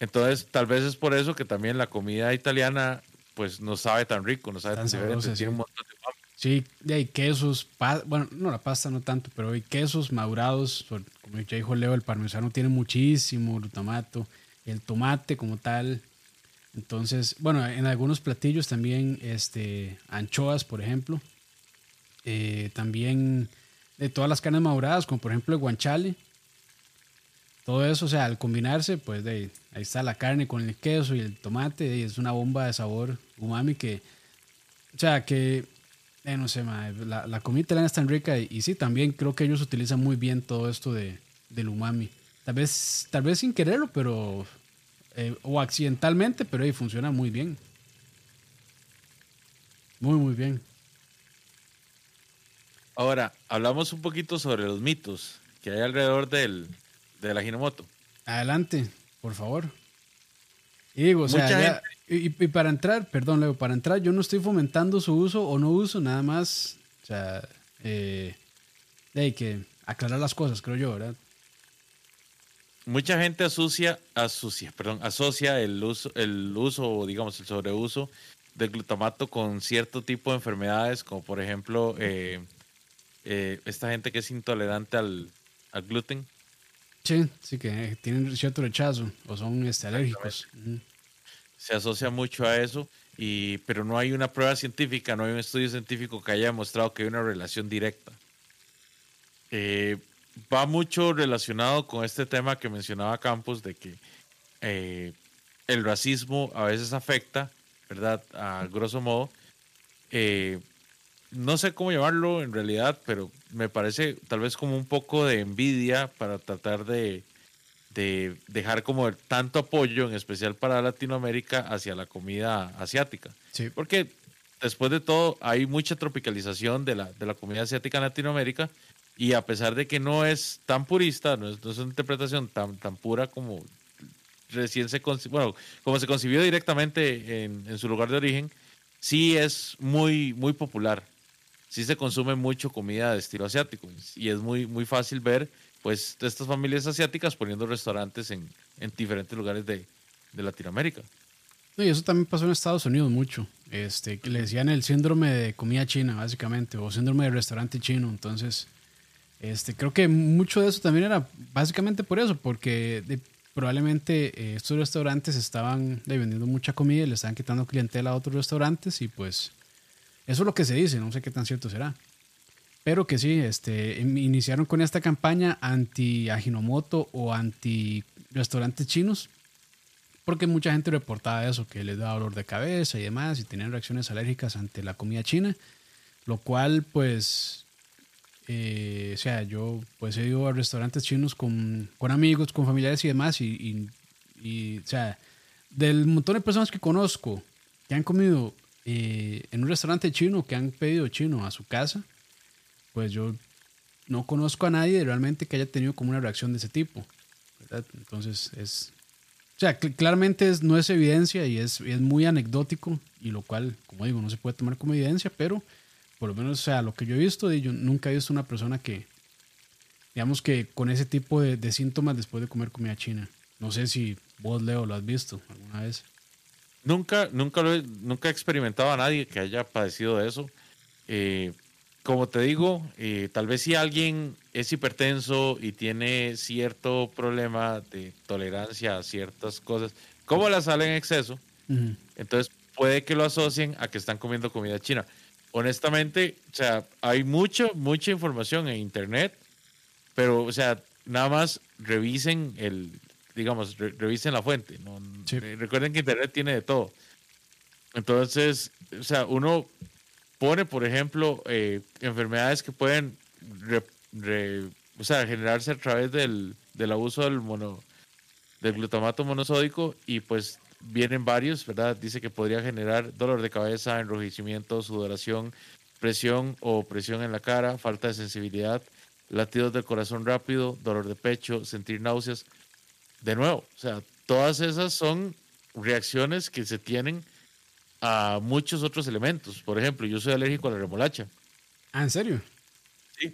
Entonces, tal vez es por eso que también la comida italiana pues no sabe tan rico, no sabe tan, diferente, tiene un montón de Sí, hay quesos, bueno, no la pasta no tanto, pero hay quesos madurados, como ya dijo Leo, el parmesano tiene muchísimo glutamato, el tomate como tal. Entonces, bueno, en algunos platillos también, este, anchoas, por ejemplo. Eh, también de todas las carnes maduradas, como por ejemplo el guanchale. Todo eso, o sea, al combinarse, pues ahí está la carne con el queso y el tomate, y es una bomba de sabor umami que, o sea, que, eh, no sé, la, la, comida italiana es tan rica y, sí, también creo que ellos utilizan muy bien todo esto de, del umami. Tal vez, tal vez sin quererlo, pero, eh, o accidentalmente, pero ahí funciona muy bien. Muy, muy bien. Ahora, hablamos un poquito sobre los mitos que hay alrededor del, de la Hinomoto. Adelante, por favor. Y digo, o sea, y, para entrar, perdón, Leo, para entrar, yo no estoy fomentando su uso o no uso, nada más, o sea, eh, hay que aclarar las cosas, creo yo, ¿verdad? Mucha gente asocia, asocia, perdón, asocia el uso, el uso, digamos, el sobreuso del glutamato con cierto tipo de enfermedades, como por ejemplo eh, eh, esta gente que es intolerante al, gluten. Sí, sí, que tienen cierto rechazo o son este, alérgicos. Se asocia mucho a eso, y, pero no hay una prueba científica, no hay un estudio científico que haya demostrado que hay una relación directa. Eh, va mucho relacionado con este tema que mencionaba Campos de que eh, el racismo a veces afecta, ¿verdad? A grosso modo. Eh, no sé cómo llamarlo en realidad, pero me parece tal vez como un poco de envidia para tratar de, dejar como tanto apoyo, en especial para Latinoamérica, hacia la comida asiática. Sí. Porque después de todo hay mucha tropicalización de la, de la comida asiática en Latinoamérica y a pesar de que no es tan purista, no es, una interpretación tan, tan pura como recién se bueno, como se concibió directamente en, en su lugar de origen, sí es muy, muy popular sí se consume mucho comida de estilo asiático y es muy, muy fácil ver pues estas familias asiáticas poniendo restaurantes en, en diferentes lugares de, de Latinoamérica. y eso también pasó en Estados Unidos mucho. Este, que le decían el síndrome de comida china, básicamente, o síndrome de restaurante chino. Entonces, este, creo que mucho de eso también era básicamente por eso, porque probablemente eh, estos restaurantes estaban vendiendo mucha comida y le estaban quitando clientela a otros restaurantes y pues eso es lo que se dice, no sé qué tan cierto será. Pero que sí, este, iniciaron con esta campaña anti-Ajinomoto o anti-restaurantes chinos, porque mucha gente reportaba eso, que les daba dolor de cabeza y demás, y tenían reacciones alérgicas ante la comida china, lo cual, pues, eh, o sea, yo pues he ido a restaurantes chinos con, con amigos, con familiares y demás, y, y, y, o sea, del montón de personas que conozco que han comido eh, en un restaurante chino que han pedido chino a su casa, pues yo no conozco a nadie realmente que haya tenido como una reacción de ese tipo. Entonces es... O sea, claramente no es evidencia y es, muy anecdótico y lo cual, como digo, no se puede tomar como evidencia, pero por lo menos, o sea, lo que yo he visto, yo nunca he visto una persona que, digamos que con ese tipo de síntomas después de comer comida china. No sé si vos, Leo, lo has visto alguna vez. Nunca, nunca, lo he, nunca he experimentado a nadie que haya padecido de eso. Eh, como te digo, eh, tal vez si alguien es hipertenso y tiene cierto problema de tolerancia a ciertas cosas, como la sal en exceso, entonces puede que lo asocien a que están comiendo comida china. Honestamente, o sea, hay mucha, mucha información en internet, pero, o sea, nada más revisen el, digamos, revisen la fuente. ¿no? Recuerden que Internet tiene de todo. Entonces, o sea, uno pone, por ejemplo, eh, enfermedades que pueden re- o sea, generarse a través del, del abuso del mono, del glutamato monosódico y pues vienen varios, ¿verdad? Dice que podría generar dolor de cabeza, enrojecimiento, sudoración, presión o presión en la cara, falta de sensibilidad, latidos del corazón rápido, dolor de pecho, sentir náuseas. De nuevo, o sea, todas esas son reacciones que se tienen a muchos otros elementos. Por ejemplo, yo soy alérgico a la remolacha. Ah, ¿en serio? Sí.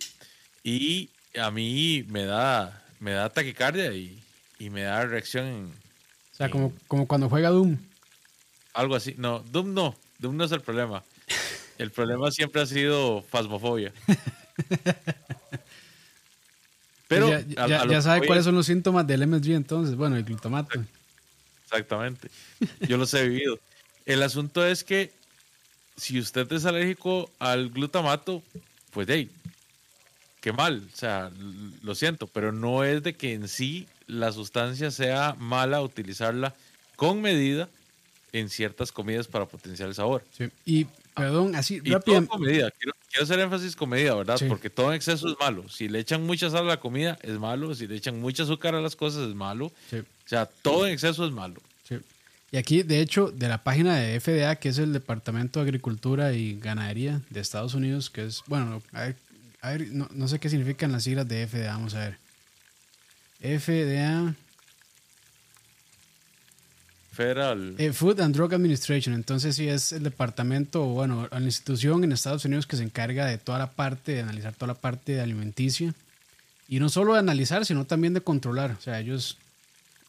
Y a mí me da, me da taquicardia y, y me da reacción en O sea, como, como cuando juega Doom. algo así. No, Doom no. Doom no es el problema. El problema siempre ha sido fasmofobia. Pero ya, ya- a- a ya sabe cuáles es- son los síntomas del MSG entonces. Bueno, el glutamato. Exactamente. Yo los he vivido. El asunto es que si usted es alérgico al glutamato, pues hey, qué mal. O sea, lo siento, pero no es de que en sí la sustancia sea mala utilizarla con medida en ciertas comidas para potenciar el sabor. Sí. Y, perdón, así, Y rápido. Quiero, quiero hacer énfasis con medida, ¿verdad? Sí. Porque todo en exceso es malo. Si le echan mucha sal a la comida, es malo. Si le echan mucha azúcar a las cosas, es malo. Sí, O sea, todo en exceso es malo. sí. Y aquí, de hecho, de la página de FDA, que es el Departamento de Agricultura y Ganadería de Estados Unidos, que es, bueno, a ver, a ver, no, no sé qué significan las siglas de FDA, vamos a ver. FDA, Federal. eh, Food and Drug Administration, entonces sí es el departamento, bueno, la institución en Estados Unidos que se encarga de toda la parte, de analizar toda la parte alimenticia. Y no solo de analizar, sino también de controlar. O sea, ellos,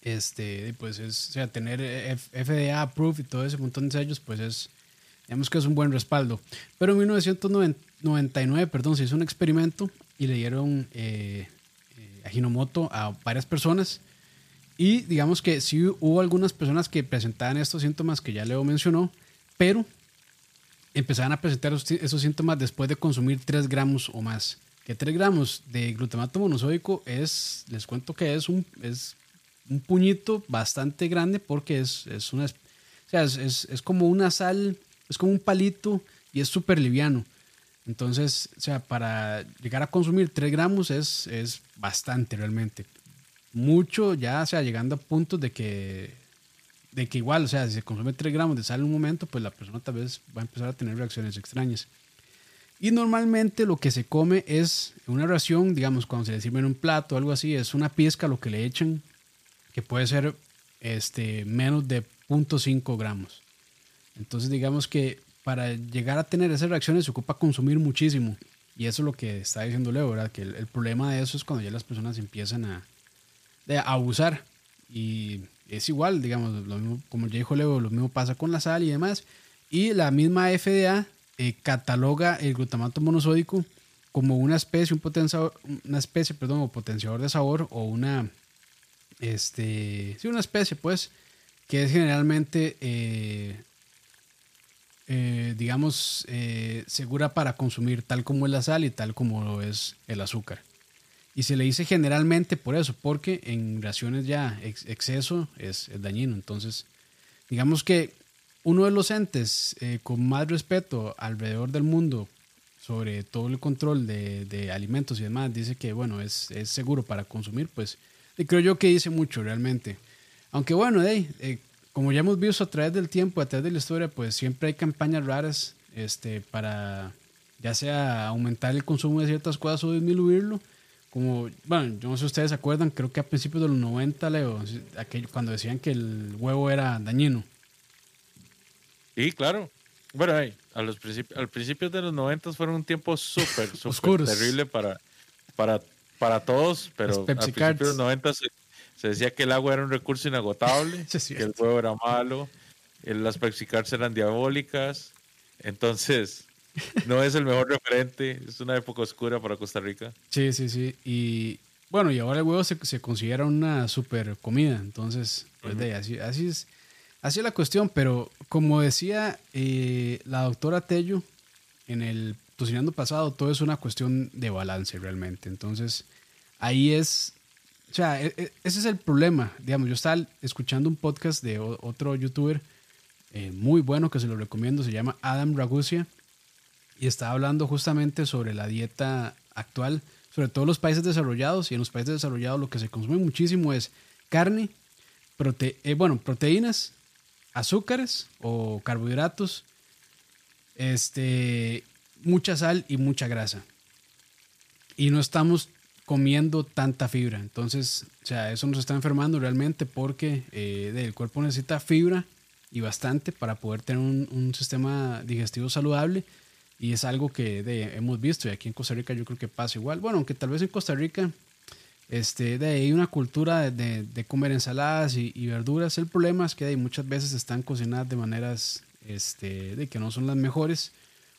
este, pues es, o sea, tener F- FDA approved y todo ese montón de sellos, pues es, digamos que es un buen respaldo. Pero en 1999, perdón, se hizo un experimento y le dieron eh, eh, a varias personas. Y digamos que sí hubo algunas personas que presentaban estos síntomas que ya Leo mencionó, pero empezaban a presentar esos, síntomas después de consumir 3 gramos o más. Que 3 gramos de glutamato monosódico es, les cuento que es un, es un puñito bastante grande porque es, es una, o sea, es, es- es como una sal, es como un palito y es súper liviano. Entonces, o sea, para llegar a consumir 3 gramos es, es bastante realmente. Mucho ya, o sea, llegando a puntos de que, de que igual, o sea, si se consume 3 gramos de sal en un momento, pues la persona tal vez va a empezar a tener reacciones extrañas. Y normalmente lo que se come es una ración, digamos, cuando se le sirve en un plato o algo así, es una pizca lo que le echan, que puede ser este, menos de 0.5 gramos. Entonces, digamos que para llegar a tener esas reacciones se ocupa consumir muchísimo. Y eso es lo que está diciendo Leo, ¿verdad? Que el, el problema de eso es cuando ya las personas empiezan a, de abusar. Y es igual, digamos, lo mismo, como ya dijo Leo, lo mismo pasa con la sal y demás. Y la misma FDA eh, cataloga el glutamato monosódico como una especie, un potenciador, una especie, perdón, potenciador de sabor o una, este, sí, una especie, pues, que es generalmente, eh, eh, digamos, segura para consumir, tal como es la sal y tal como lo es el azúcar. Y se le dice generalmente por eso, porque en raciones ya ex- exceso es, es dañino. Entonces, digamos que uno de los entes eh, con más respeto alrededor del mundo sobre todo el control de, de alimentos y demás, dice que, bueno, es, es seguro para consumir, pues, y creo yo que dice mucho realmente. Aunque bueno, hey, eh, como ya hemos visto a través del tiempo, a través de la historia, pues siempre hay campañas raras este, para ya sea aumentar el consumo de ciertas cosas o disminuirlo. Como, bueno, yo no sé si ustedes se acuerdan, creo que a principios de los 90, Leo, aquello, cuando decían que el huevo era dañino. Sí, claro. Bueno, hey, a los principi- al principio de los 90 fueron un tiempo súper, súper terrible para, para, para todos, pero al principio de los 90 se, se decía que el agua era un recurso inagotable, Sí, que el huevo era malo, eh, las Pepsi Cards eran diabólicas, entonces no es el mejor referente, es una época oscura para Costa Rica. Sí, sí, sí. Y bueno, y ahora el huevo se, se considera una super comida. Entonces, pues de ahí, así, así es. Así es la cuestión, pero como decía eh, la doctora Tello en el Tocinando pasado, todo es una cuestión de balance realmente. Entonces, ahí es, o sea, e- e- ese es el problema. Digamos, yo estaba escuchando un podcast de otro youtuber eh, muy bueno que se lo recomiendo, se llama Adam Ragusia y estaba hablando justamente sobre la dieta actual, sobre todo en los países desarrollados, y en los países desarrollados lo que se consume muchísimo es carne, eh, bueno, proteínas, azúcares o carbohidratos, este, mucha sal y mucha grasa. Y no estamos comiendo tanta fibra. Entonces, o sea, eso nos está enfermando realmente porque eh, el cuerpo necesita fibra y bastante para poder tener un, un sistema digestivo saludable. Y es algo que hemos visto y aquí en Costa Rica yo creo que pasa igual. Bueno, aunque tal vez en Costa Rica este, de, hay una cultura de, comer ensaladas y, verduras. El problema es que de, muchas veces están cocinadas de maneras este, de que no son las mejores.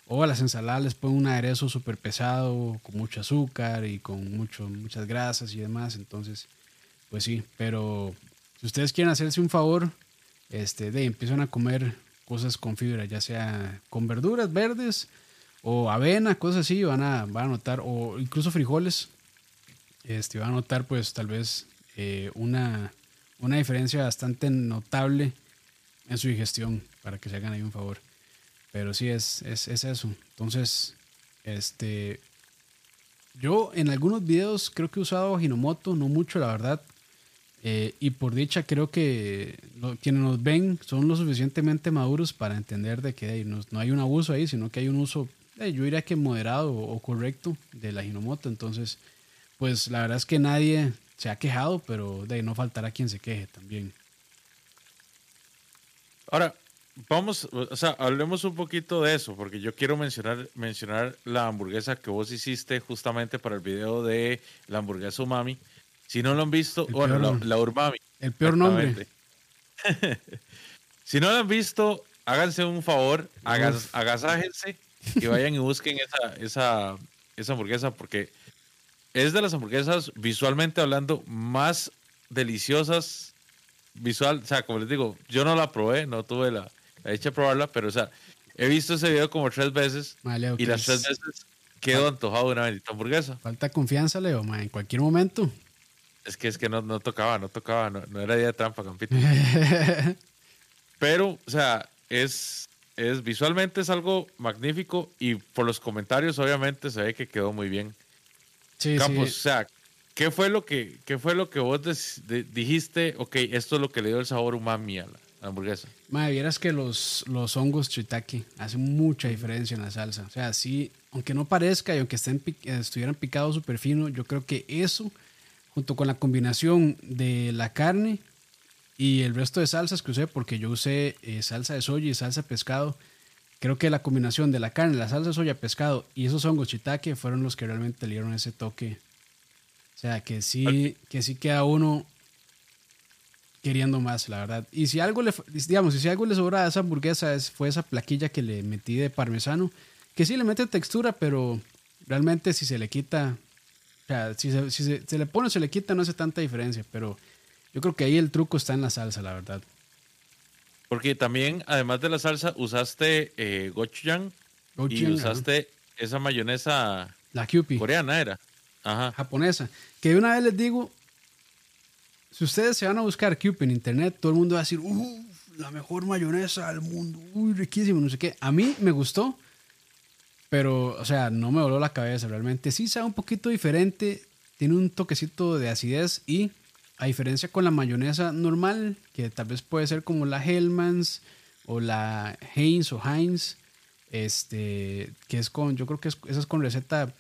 O a las ensaladas les ponen un aderezo súper pesado, con mucho azúcar y con muchas grasas y demás. Entonces, pues sí, pero si ustedes quieren hacerse un favor, este, de empiezan a comer cosas con fibra, ya sea con verduras verdes o avena, cosas así, van a, van a notar, o incluso frijoles, este, van a notar pues tal vez eh, una, una diferencia bastante notable en su digestión, para que se hagan ahí un favor. Pero sí es, es, es eso. Entonces, este, yo en algunos videos creo que he usado Hinomoto, no mucho la verdad. Eh, y por dicha creo que quienes nos ven son lo suficientemente maduros para entender de que no, hay un abuso ahí, sino que hay un uso, hey, yo diría que moderado o, o, correcto de la Hinomoto. Entonces, pues la verdad es que nadie se ha quejado, pero de no faltará quien se queje también. Ahora, vamos, o sea, hablemos un poquito de eso, porque yo quiero mencionar, mencionar la hamburguesa que vos hiciste justamente para el video de la hamburguesa umami. Si no lo han visto, El bueno, peor- la, la umami. El peor nombre. Si no lo han visto, háganse un favor, hagas, Uf. agasájense y vayan y busquen esa, esa, esa hamburguesa, porque es de las hamburguesas, visualmente hablando, más deliciosas. Visual, o sea, como les digo, yo no la probé, no tuve la, la dicha de probarla, pero o sea, he visto ese video como tres veces Leo, y que las es- tres veces quedo antojado de una bendita hamburguesa. Falta confianza, Leo, ma, en cualquier momento. Es que es que no, no tocaba, no tocaba, no, no era día de trampa, campito. Pero, o sea, es, es visualmente es algo magnífico y por los comentarios obviamente se ve que quedó muy bien. sí, Campos, sí. o sea, ¿qué fue lo que, qué fue lo que vos de- dijiste? Ok, esto es lo que le dio el sabor umami a la, hamburguesa. Madre, vieras que los, los hongos shiitake hacen mucha diferencia en la salsa. O sea, sí, aunque no parezca y aunque estén, estuvieran picados súper fino, yo creo que eso, junto con la combinación de la carne y el resto de salsas que usé, porque yo usé eh, salsa de soya y salsa de pescado, creo que la combinación de la carne, la salsa de soya, pescado y esos hongos shiitake fueron los que realmente le dieron ese toque. O sea, que sí, que sí queda uno queriendo más, la verdad. Y si algo le, digamos, y si algo le sobra a esa hamburguesa es, fue esa plaquilla que le metí de parmesano, que sí le mete textura, pero realmente si se le quita, o sea, si se, si se, se le pone o se le quita no hace tanta diferencia, pero yo creo que ahí el truco está en la salsa, la verdad. Porque también, además de la salsa, usaste eh, gochujang y Gochujang, usaste esa mayonesa La Kewpie. coreana, era. Ajá. japonesa. Que una vez les digo, si ustedes se van a buscar Cube en internet, todo el mundo va a decir, "Uf, la mejor mayonesa del mundo, uy, riquísimo, no sé qué. A mí me gustó, pero, o sea, no me voló la cabeza realmente. Sí sabe un poquito diferente, tiene un toquecito de acidez y, a diferencia con la mayonesa normal, que tal vez puede ser como la Hellmann's o la Heinz o Heinz, este, que es con, yo creo que es, esa es con receta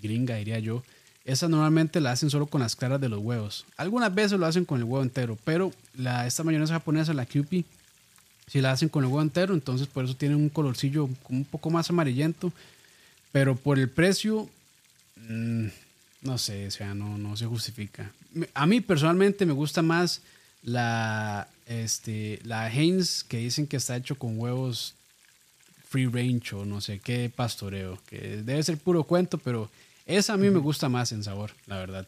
gringa, diría yo. Esa normalmente la hacen solo con las claras de los huevos. Algunas veces lo hacen con el huevo entero, pero la, esta mayonesa japonesa, la Kewpie, si la hacen con el huevo entero, entonces por eso tiene un colorcillo un poco más amarillento. Pero por el precio, mm, no sé, o sea, no, no se justifica. A mí personalmente me gusta más la, este, la Heinz que dicen que está hecho con huevos free range o no sé qué pastoreo, que debe ser puro cuento, pero esa a mí me gusta más en sabor, la verdad.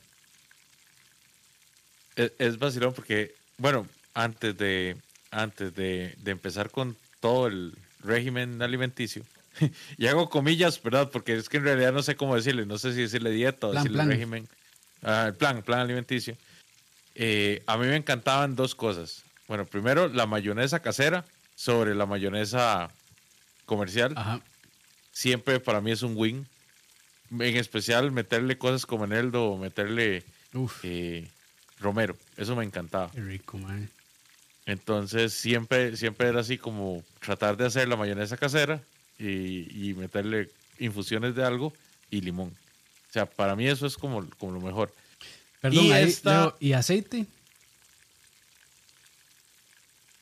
Es, es vacilón porque, bueno, antes de, antes de, de empezar con todo el régimen alimenticio, y hago comillas, ¿verdad? Porque es que en realidad no sé cómo decirle, no sé si decirle dieta o Plan, decirle plan. régimen, el plan, plan alimenticio. Eh, a mí me encantaban dos cosas. Bueno, primero la mayonesa casera sobre la mayonesa comercial. Ajá. Siempre para mí es un win. en especial meterle cosas como eneldo o meterle eh, romero. Eso me encantaba. qué rico, mae. Entonces siempre, siempre era así como tratar de hacer la mayonesa casera y, y meterle infusiones de algo y limón. O sea, para mí eso es como, como lo mejor. Perdón, Y ahí, esta- Leo, ¿y aceite?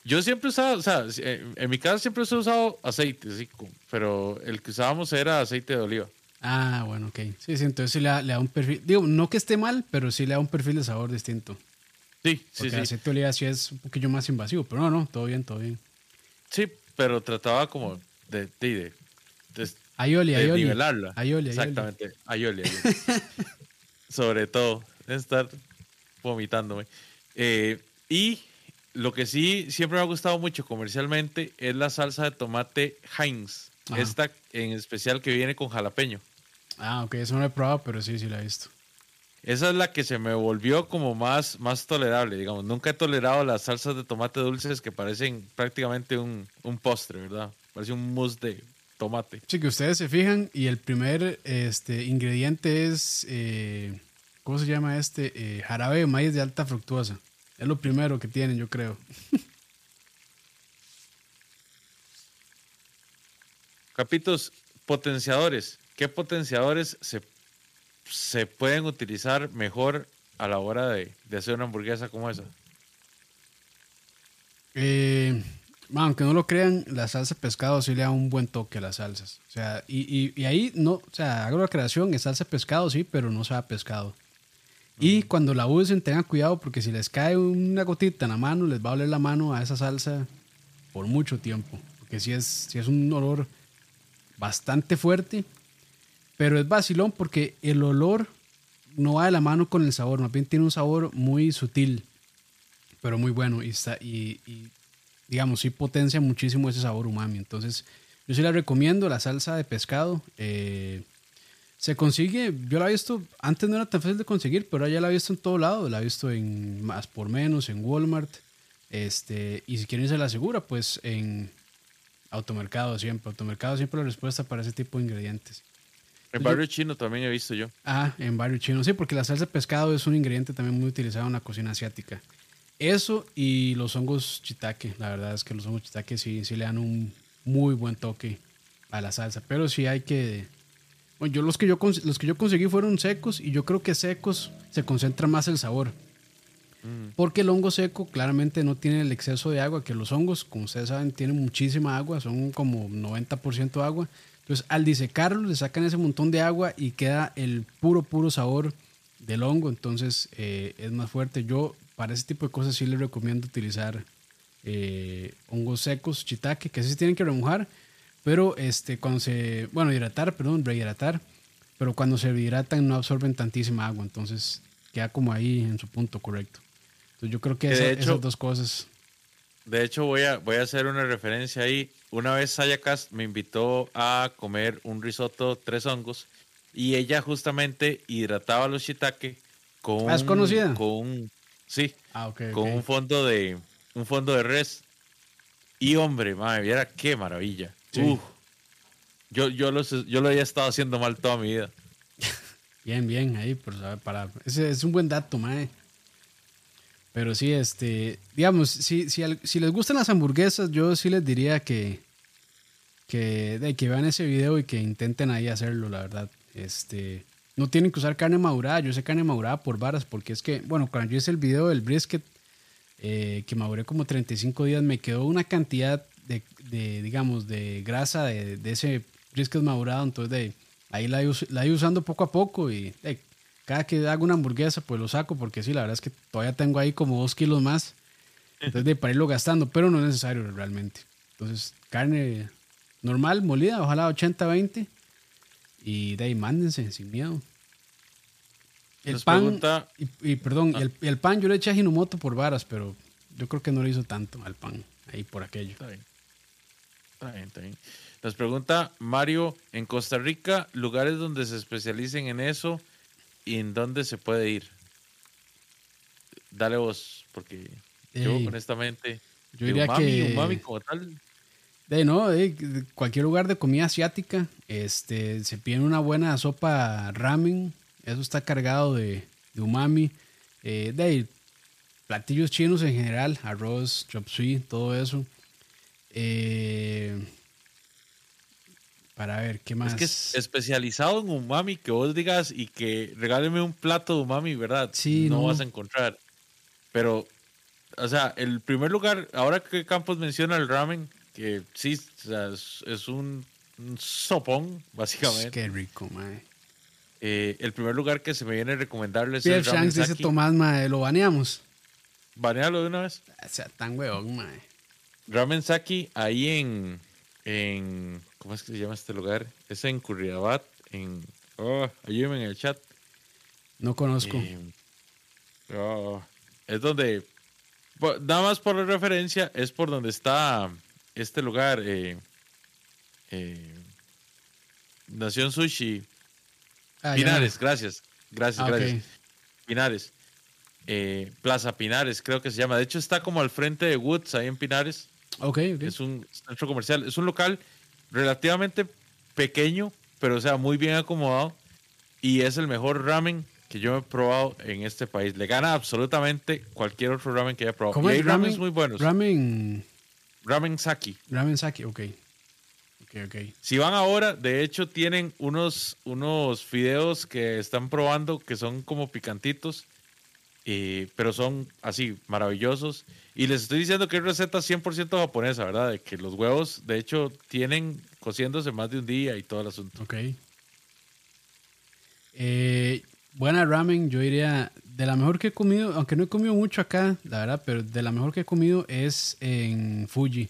Yo siempre usaba, o sea, eh, en mi casa siempre ha usado aceite, como- pero el que usábamos era aceite de oliva. Ah, bueno, ok. Sí, sí, entonces sí le da, le da un perfil. Digo, no que esté mal, pero sí le da un perfil de sabor distinto. Sí, sí, Porque sí. el aceite de oliva sí es un poquillo más invasivo, pero no, no, todo bien, todo bien. Sí, pero trataba como de, de, de, de- Aioli, aioli. nivelarla. Aioli, aioli. Exactamente, aioli, aioli. Sobre todo, estar vomitándome. Eh, y lo que sí siempre me ha gustado mucho comercialmente es la salsa de tomate Heinz. Ajá. Esta en especial que viene con jalapeño. Ah, ok, eso no lo he probado, pero sí, sí lo he visto. Esa es la que se me volvió como más, más tolerable, digamos. Nunca he tolerado las salsas de tomate dulces que parecen prácticamente un, un postre, ¿verdad? Parece un mousse de tomate. Sí, que ustedes se fijan y el primer este, ingrediente es, eh, ¿cómo se llama este? Eh, jarabe de maíz de alta fructuosa. Es lo primero que tienen, yo creo. Capitos, potenciadores. ¿Qué potenciadores se, se pueden utilizar mejor a la hora de, de hacer una hamburguesa como esa? Eh, aunque no lo crean, la salsa de pescado sí le da un buen toque a las salsas. O sea, y, y- y ahí no, o sea, hago la creación, es salsa de pescado, sí, pero no sabe pescado. Y cuando la usen, tengan cuidado porque si les cae una gotita en la mano, les va a oler la mano a esa salsa por mucho tiempo. Porque sí es, sí es un olor bastante fuerte, pero es vacilón porque el olor no va de la mano con el sabor, más bien tiene un sabor muy sutil pero muy bueno y, está, y, y, digamos, sí potencia muchísimo ese sabor umami. Entonces, yo sí la recomiendo, la salsa de pescado. eh, se consigue, yo la he visto, antes no era tan fácil de conseguir, pero ya la he visto en todo lado, la he visto en más por menos, en Walmart. Este, y si quieren se la asegura, pues en automercado siempre. Automercado siempre la respuesta para ese tipo de ingredientes. En barrio chino también he visto yo. Ah, en barrio chino, sí, porque la salsa de pescado es un ingrediente también muy utilizado en la cocina asiática. Eso y los hongos chitaque, la verdad es que los hongos chitaque sí, sí le dan un muy buen toque a la salsa, pero sí hay que... Bueno, yo los que yo, los que yo conseguí fueron secos y yo creo que secos se concentra más el sabor. Porque el hongo seco claramente no tiene el exceso de agua, que los hongos, como ustedes saben, tienen muchísima agua, son como 90% agua. Entonces, al disecarlo, le sacan ese montón de agua y queda el puro, puro sabor del hongo. Entonces, eh, es más fuerte. Yo, para ese tipo de cosas, sí les recomiendo utilizar eh, hongos secos, chitaque, que sí se tienen que remojar, pero este, cuando se, bueno, hidratar, perdón, rehidratar, pero cuando se hidratan no absorben tantísima agua, entonces queda como ahí en su punto correcto. Entonces yo creo que esa- hecho- esas dos cosas. De hecho, voy a, voy a hacer una referencia ahí. Una vez Sayacas me invitó a comer un risotto tres hongos y ella justamente hidrataba los shiitake con Ah, ¿es un- conocida? con un- sí, Ah, con un fondo de un fondo de res. Y hombre, madre, viera qué maravilla. Sí. Uf. Yo, yo, los- yo lo había estado haciendo mal toda mi vida. Bien, bien, ahí, por saber, para, ese es un buen dato, mae. Pero sí, este, digamos, si, si, si les gustan las hamburguesas, yo sí les diría que, que, de, que vean ese video y que intenten ahí hacerlo, la verdad. Este, no tienen que usar carne madurada, yo sé carne madurada por varas, porque es que, bueno, cuando yo hice el video del brisket, eh, que maduré como 35 días, me quedó una cantidad de, digamos, de grasa de, de ese brisket madurado, entonces de, ahí la la usando poco a poco y cada que hago una hamburguesa pues lo saco porque sí, la verdad es que todavía tengo ahí como dos kilos más, entonces de para irlo gastando, pero no es necesario realmente. Entonces, carne normal, molida, ojalá 80-20 y de ahí mándense sin miedo. El Nos pan, pregunta- y, y perdón, el, el pan yo le eché a Hinomoto por varas, pero yo creo que no le hizo tanto al pan ahí por aquello. Está bien. Está bien, está bien. Nos pregunta Mario, en Costa Rica, lugares donde se especialicen en eso y en dónde se puede ir. Dale vos, porque yo honestamente, yo diría umami, que- umami como tal, De no, de, cualquier lugar de comida asiática, este, se pide una buena sopa ramen, eso está cargado de, de umami, eh, de platillos chinos en general, arroz, chop suey, todo eso. Eh, para ver, ¿qué más? Es que es especializado en umami, que vos digas y que regáleme un plato de umami, ¿verdad? Sí, no, no. vas a encontrar. Pero, o sea, el primer lugar, ahora que Campos menciona el ramen, que sí, o sea, es, es un, un sopón, básicamente. Qué rico, mae. Eh, el primer lugar que se me viene a recomendarles es Pierre el Shanks dice. Tomás, mae, lo baneamos. Banealo de una vez. O sea, tan huevón, mae. Ramen Saki, ahí en, en. ¿Cómo es que se llama este lugar? Es en Curridabat, en. Oh, ayúdenme en el chat. No conozco. Eh, oh, es donde. Nada más por la referencia, es por donde está este lugar. eh, eh, Nación Sushi. Ah, ya. Pinares, gracias. Gracias, Ah, gracias. Pinares. Eh, Plaza Pinares, creo que se llama. De hecho, está como al frente de Woods, ahí en Pinares. Ok, ok. Es un centro comercial. Es un local relativamente pequeño, pero o sea, muy bien acomodado. Y es el mejor ramen que yo he probado en este país. Le gana absolutamente cualquier otro ramen que haya probado. ¿Cómo y hay es ramens ramen? muy buenos. Ramen. Ramen Saki. Ramen Saki, ok. Ok, ok. Si van ahora, de hecho, tienen unos, unos fideos que están probando que son como picantitos, eh, pero son así, maravillosos. Y les estoy diciendo que es receta 100% japonesa, ¿verdad? De que los huevos, de hecho, tienen cociéndose más de un día y todo el asunto. Ok. Eh, buena ramen, yo diría, de la mejor que he comido, aunque no he comido mucho acá, la verdad, pero de la mejor que he comido es en Fuji,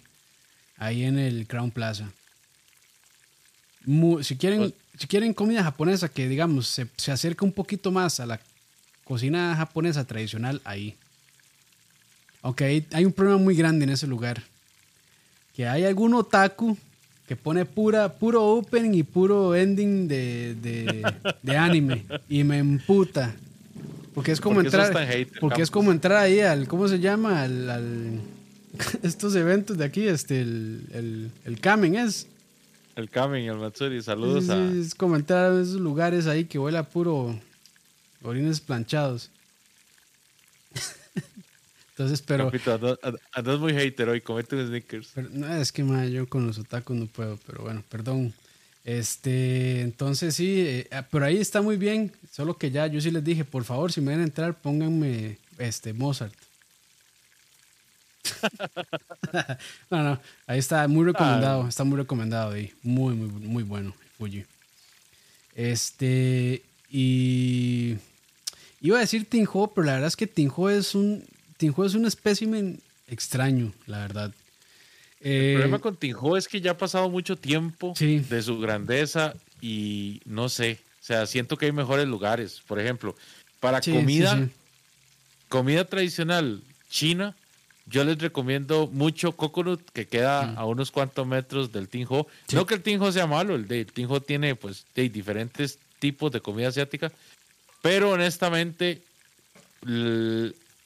ahí en el Crown Plaza. Mu- si, quieren, Pues- si quieren comida japonesa que, digamos, se, se acerca un poquito más a la cocina japonesa tradicional, ahí. Aunque hay, hay un problema muy grande en ese lugar. Que hay algún otaku que pone pura, puro opening y puro ending de, de, de anime. Y me emputa. Porque es como ¿Por entrar. hater, porque es como entrar ahí al. ¿Cómo se llama? Al, al- estos eventos de aquí, este, el, el, el Kamen es. El Kamen y el Matsuri, saludos a... Es como entrar a esos lugares ahí que huele a puro orines planchados. Entonces, pero, Capito, andas, muy hater hoy, comete un sneakers. pero no, es que ma, yo con los otakus no puedo, pero bueno, perdón. Este, entonces sí, eh, ah, pero ahí está muy bien, solo que ya yo sí les dije, por favor, si me van a entrar, pónganme este Mozart. no, no, ahí está muy recomendado, está muy recomendado ahí, muy, muy, muy bueno, Fuji. Este, y iba a decir Tinjo, pero la verdad es que Tinjo es un, Tinjo es un espécimen extraño, la verdad. El Eh, problema con Tinjo es que ya ha pasado mucho tiempo Sí. de su grandeza y no sé, o sea, siento que hay mejores lugares. Por ejemplo, para sí, comida, sí, comida tradicional china, yo les recomiendo mucho Coconut, que queda a unos cuantos metros del Tinjo. No que el Tinjo sea malo, el, de, el Tinjo tiene pues de diferentes tipos de comida asiática, pero honestamente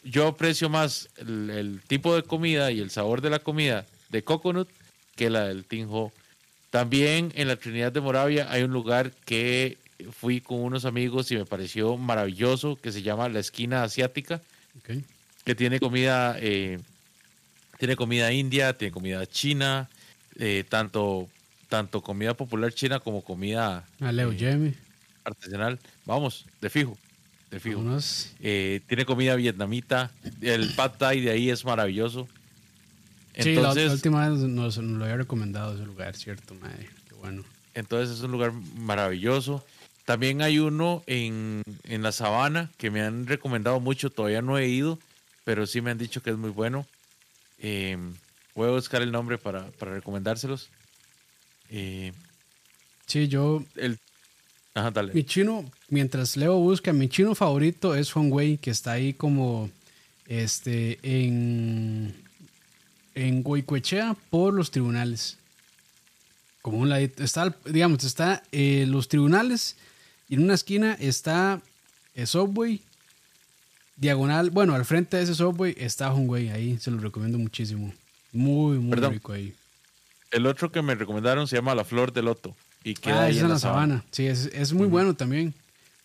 yo aprecio más el, el tipo de comida y el sabor de la comida de Coconut que la del Tinjo. También en la Trinidad de Moravia hay un lugar que fui con unos amigos y me pareció maravilloso, que se llama La Esquina Asiática que tiene comida, eh, tiene comida india, tiene comida china, eh, tanto, tanto comida popular china como comida A Leo eh, artesanal. Vamos, de fijo, de fijo. Eh, tiene comida vietnamita, el pad thai de ahí es maravilloso. Sí, la, la Entonces, última vez nos, nos lo había recomendado ese lugar, ¿cierto? Madre, qué bueno. entonces es un lugar maravilloso. También hay uno en, en la sabana que me han recomendado mucho, todavía no he ido, pero sí me han dicho que es muy bueno. Eh, voy a buscar el nombre para, para recomendárselos. Eh, Sí, yo, el, ajá, dale. mi chino, mientras Leo busca, mi chino favorito es Hongwei, que está ahí como, este, en, en Goicoechea por los tribunales. Como un ladito, está, digamos, está eh, los tribunales y en una esquina está el Subway, diagonal, bueno, al frente de ese Subway está Hongwei, ahí se lo recomiendo muchísimo. Muy, muy Perdón. rico ahí. el otro que me recomendaron se llama La Flor de Loto. Y queda Ah, ahí es en la sabana. Sí, es, es muy bueno también.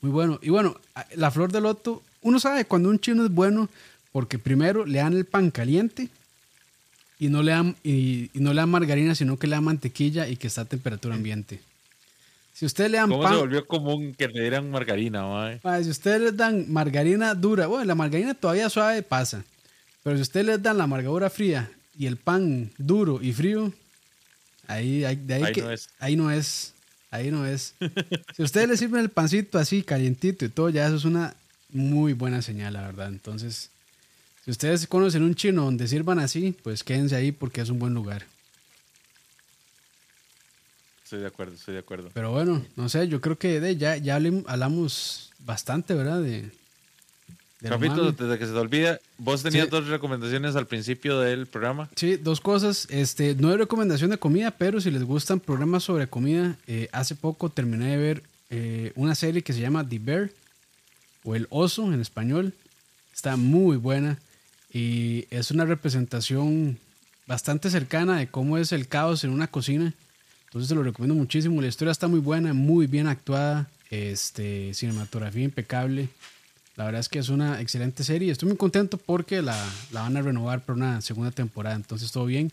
Muy bueno. Y bueno, la flor de loto, uno sabe cuando un chino es bueno porque primero le dan el pan caliente y no le dan, y, y no le dan margarina, sino que le dan mantequilla y que está a temperatura ambiente. Si ustedes le dan ¿Cómo se volvió común que le dieran margarina, mae? Si ustedes les dan margarina dura, bueno, la margarina todavía suave pasa. Pero si ustedes les dan la margadura fría y el pan duro y frío, ahí, ahí, de ahí, Ahí que- no es. ahí no es. Ahí no es. si ustedes le sirven el pancito así, calientito y todo, ya eso es una muy buena señal, la verdad. Entonces, si ustedes conocen un chino donde sirvan así, pues quédense ahí porque es un buen lugar. Estoy de acuerdo, estoy de acuerdo. Pero bueno, no sé, yo creo que de, ya, ya hablamos bastante, ¿verdad? De, Capito, umami. desde que se te olvida, vos tenías Sí. dos recomendaciones al principio del programa. Sí, dos cosas. Este, no hay recomendación de comida, pero si les gustan programas sobre comida, eh, hace poco terminé de ver eh, una serie que se llama The Bear o El Oso en español. Está muy buena y es una representación bastante cercana de cómo es el caos en una cocina. Entonces te lo recomiendo muchísimo. La historia está muy buena, muy bien actuada, este, cinematografía impecable. La verdad es que es una excelente serie. Estoy muy contento porque la, la van a renovar para una segunda temporada. Entonces todo bien.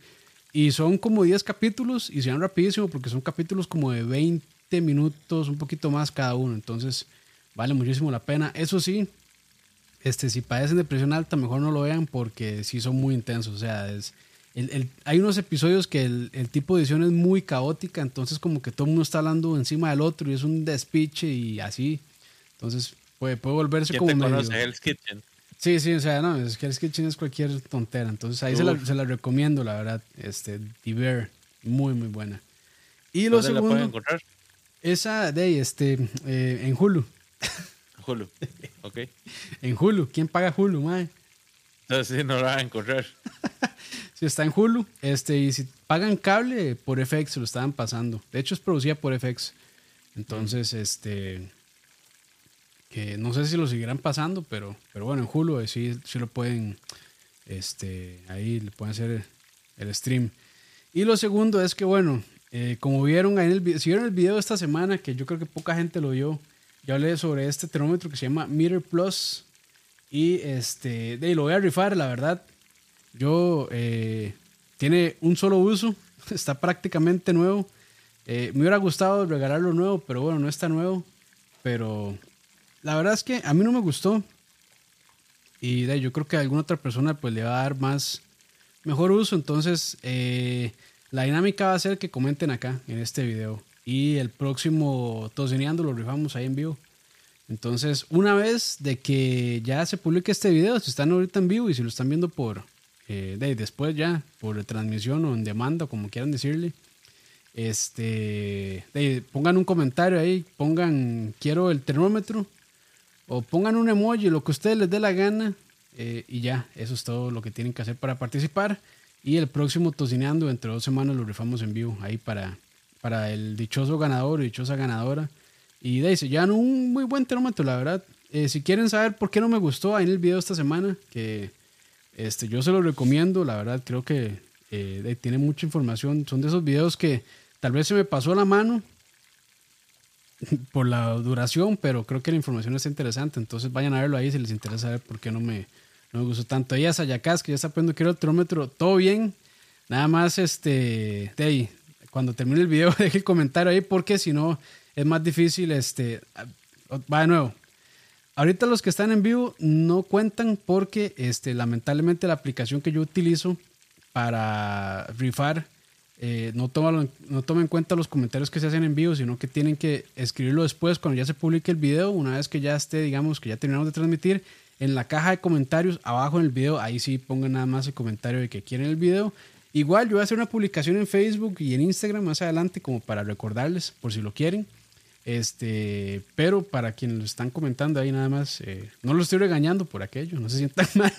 Y son como 10 capítulos y se van rapidísimo porque son capítulos como de 20 minutos, un poquito más cada uno. Entonces vale muchísimo la pena. Eso sí, este, si padecen de presión alta, mejor no lo vean porque sí son muy intensos. O sea, es, el, el- hay unos episodios que el, el tipo de edición es muy caótica, entonces como que todo el mundo está hablando encima del otro y es un despiche y así. Entonces puede, puede volverse ¿Quién como te medio... conoce? Hell's Kitchen. Sí, sí, o sea, no, es que Kitchen es cualquier tontera. Entonces ahí se la, se la recomiendo, la verdad. Este, Bear, muy, muy buena. Y lo ¿Dónde la pueden segundo, encontrar? esa de ahí, este, eh, en Hulu. Hulu. Ok. En Hulu. ¿Quién paga Hulu, mae? Entonces sí, no la van a encontrar. Si está en Hulu, este, y si pagan cable, por FX lo estaban pasando. De hecho, es producida por FX. Entonces, este. Que no sé si lo seguirán pasando, pero, pero bueno, en Hulu eh, sí, sí lo pueden. Este, ahí le pueden hacer el stream. Y lo segundo es que, bueno, eh, como vieron ahí en el, si vieron el video de esta semana, que yo creo que poca gente lo vio, yo hablé sobre este termómetro que se llama Meter Plus. Y este, de lo voy a rifar, la verdad. Yo, eh, tiene un solo uso, está prácticamente nuevo. Eh, me hubiera gustado regalarlo nuevo, pero bueno, no está nuevo. Pero la verdad es que a mí no me gustó. Y de yo creo que a alguna otra persona pues le va a dar más, mejor uso. Entonces, eh, la dinámica va a ser que comenten acá en este video. Y el próximo Tocineando lo rifamos ahí en vivo. Entonces, una vez de que ya se publique este video, si están ahorita en vivo y si lo están viendo por eh, de, después ya, por retransmisión o en demanda, como quieran decirle, este, pongan un comentario ahí, pongan quiero el termómetro o pongan un emoji, lo que a ustedes les dé la gana eh, y ya, eso es todo lo que tienen que hacer para participar. Y el próximo Tocineando, entre dos semanas, lo rifamos en vivo ahí para, para el dichoso ganador o dichosa ganadora. Y de ahí se llevan un muy buen termómetro, la verdad. Eh, si quieren saber por qué no me gustó ahí en el video esta semana, que este, yo se lo recomiendo, la verdad, creo que eh, tiene mucha información. Son de esos videos que tal vez se me pasó la mano por la duración, pero creo que la información está interesante. Entonces vayan a verlo ahí si les interesa saber por qué no me, no me gustó tanto. Ahí a Sayacas, que ya está poniendo quiero el termómetro, todo bien. Nada más, este, de cuando termine el video, deje el comentario ahí, porque si no es más difícil, este, va de nuevo. Ahorita los que están en vivo no cuentan porque este, lamentablemente la aplicación que yo utilizo para rifar eh, no, toma, no toma en cuenta los comentarios que se hacen en vivo, sino que tienen que escribirlo después cuando ya se publique el video, una vez que ya esté, digamos, que ya terminamos de transmitir, en la caja de comentarios abajo en el video, ahí sí pongan nada más el comentario de que quieren el video. Igual yo voy a hacer una publicación en Facebook y en Instagram más adelante como para recordarles por si lo quieren. Este, pero para quienes lo están comentando ahí nada más, eh, no lo estoy regañando por aquello, no se sientan mal,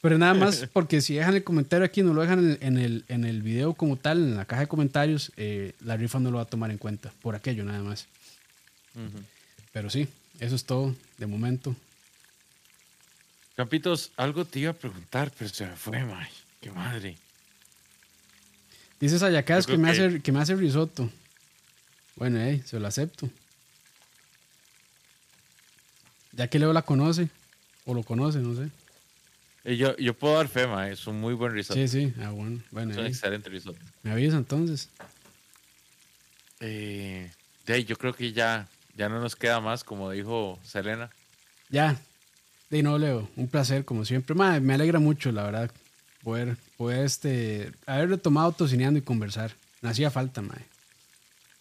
pero nada más porque si dejan el comentario aquí, no lo dejan en, el, en el video como tal, en la caja de comentarios, eh, la rifa no lo va a tomar en cuenta, por aquello nada más. Pero sí, eso es todo de momento. Campitos, algo te iba a preguntar, pero se me fue, mae. Qué madre. Dice Sayacas que me, que- hace, que me hace risotto. Bueno, eh, se lo acepto. Ya que Leo la conoce, o lo conoce, no sé. Eh, Yo, yo puedo dar fe, mae. Es un muy buen risotto. Sí, sí, ah, bueno. Bueno, Es un excelente risotto. me avisa entonces. Eh, de ahí, yo creo que ya, ya no nos queda más, como dijo Selena. Ya. De no, Leo, un placer como siempre. Mae, me alegra mucho, la verdad, poder, poder este, haber retomado tocineando y conversar. Me hacía falta, mae.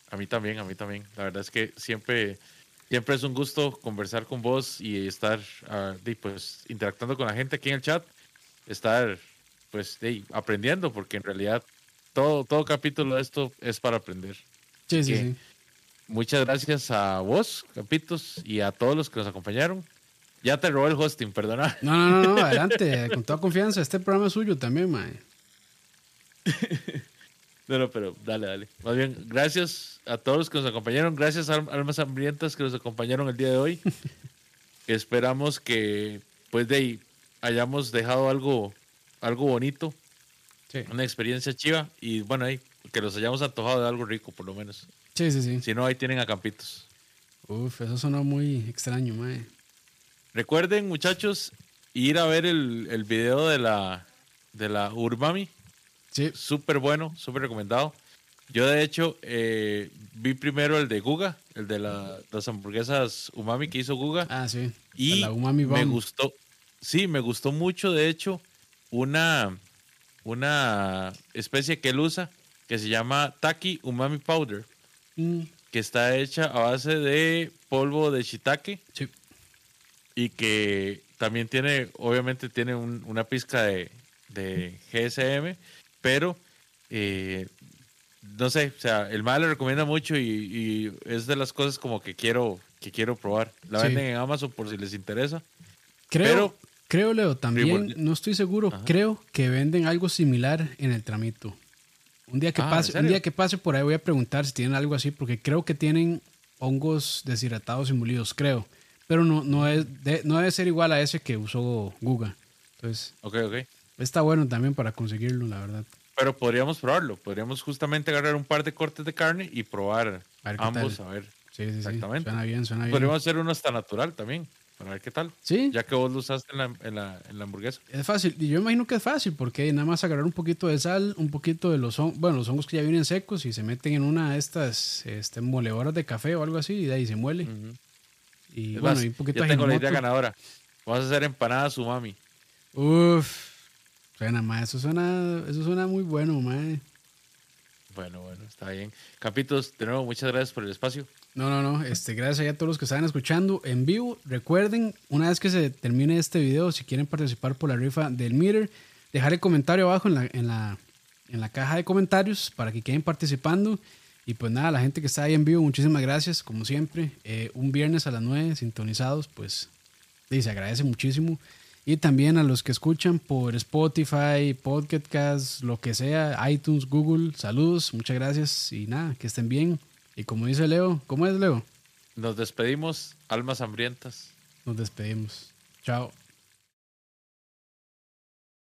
A mí también, a mí también. La verdad es que siempre, siempre es un gusto conversar con vos y estar ah, di, pues, interactuando con la gente aquí en el chat. Estar pues di, aprendiendo, porque en realidad todo, todo capítulo de esto es para aprender. Sí, sí, sí. Muchas gracias a vos, Capitos, y a todos los que nos acompañaron. Ya te robé el hosting, perdona. No, no, no, no, adelante, con toda confianza. Este programa es suyo también, mae. No, no, pero dale, dale. Más bien, gracias a todos los que nos acompañaron. Gracias a Al- Almas Hambrientas que nos acompañaron el día de hoy. Esperamos que, pues, de ahí hayamos dejado algo, algo bonito, Sí, una experiencia chiva y, bueno, ahí, que los hayamos antojado de algo rico, por lo menos. sí, sí. sí. Si no, ahí tienen a Campitos. Uf, eso sonó muy extraño, mae. Recuerden, muchachos, ir a ver el, el video de la, de la Urbami. Sí, súper bueno, súper recomendado. Yo de hecho eh, vi primero el de Guga, el de la- las hamburguesas umami que hizo Guga. ah, sí. y la Umami me gustó, sí, me gustó mucho de hecho una, una especie que él usa que se llama Taki Umami Powder, Mm, que está hecha a base de polvo de shiitake sí. Y que también tiene, obviamente tiene un- una pizca de, de GSM, pero eh, no sé, o sea, el mal le recomienda mucho y, y es de las cosas como que quiero que quiero probar. La Sí. venden en Amazon por si les interesa. Creo, Pero- creo, Leo, también, no estoy seguro, Ajá. creo que venden algo similar en el tramito. Un día que Ah, ¿en pase, un día que pase por ahí voy a preguntar si tienen algo así, porque creo que tienen hongos deshidratados y molidos, creo. Pero no, no, es, de- no debe ser igual a ese que usó Guga. Entonces, Ok, ok. está bueno también para conseguirlo, la verdad. Pero podríamos probarlo. Podríamos justamente agarrar un par de cortes de carne y probar A ver ambos. tal. A ver. Sí, sí, sí. Exactamente. Suena bien, suena bien. Podríamos hacer uno hasta natural también. Para ver qué tal. Sí, Ya que vos lo usaste en la, en la, en la hamburguesa. es fácil. Y yo imagino que es fácil, porque nada más agarrar un poquito de sal, un poquito de los hongos, bueno, los hongos que ya vienen secos y se meten en una de estas este, moledoras de café o algo así, y de ahí se muele. Ujú. Y Es bueno, más, y un poquito ya tengo la idea ganadora. Vamos a hacer empanadas umami. Uf, suena, ma, eso suena, eso suena muy bueno, ma. Bueno, bueno, está bien. Capitos, de nuevo, muchas gracias por el espacio. No, no, no, este, gracias a todos los que están escuchando en vivo. Recuerden, una vez que se termine este video, si quieren participar por la rifa del Meter, dejar el comentario abajo en la, en la, en la caja de comentarios para que queden participando. Y pues nada, la gente que está ahí en vivo, muchísimas gracias, como siempre. Eh, un viernes a las 9, sintonizados, pues y se agradece muchísimo. Y también a los que escuchan por Spotify, Podcast, lo que sea, iTunes, Google, saludos, muchas gracias y nada, que estén bien. Y como dice Leo, ¿cómo es Leo? Nos despedimos, almas hambrientas. Nos despedimos. Chao.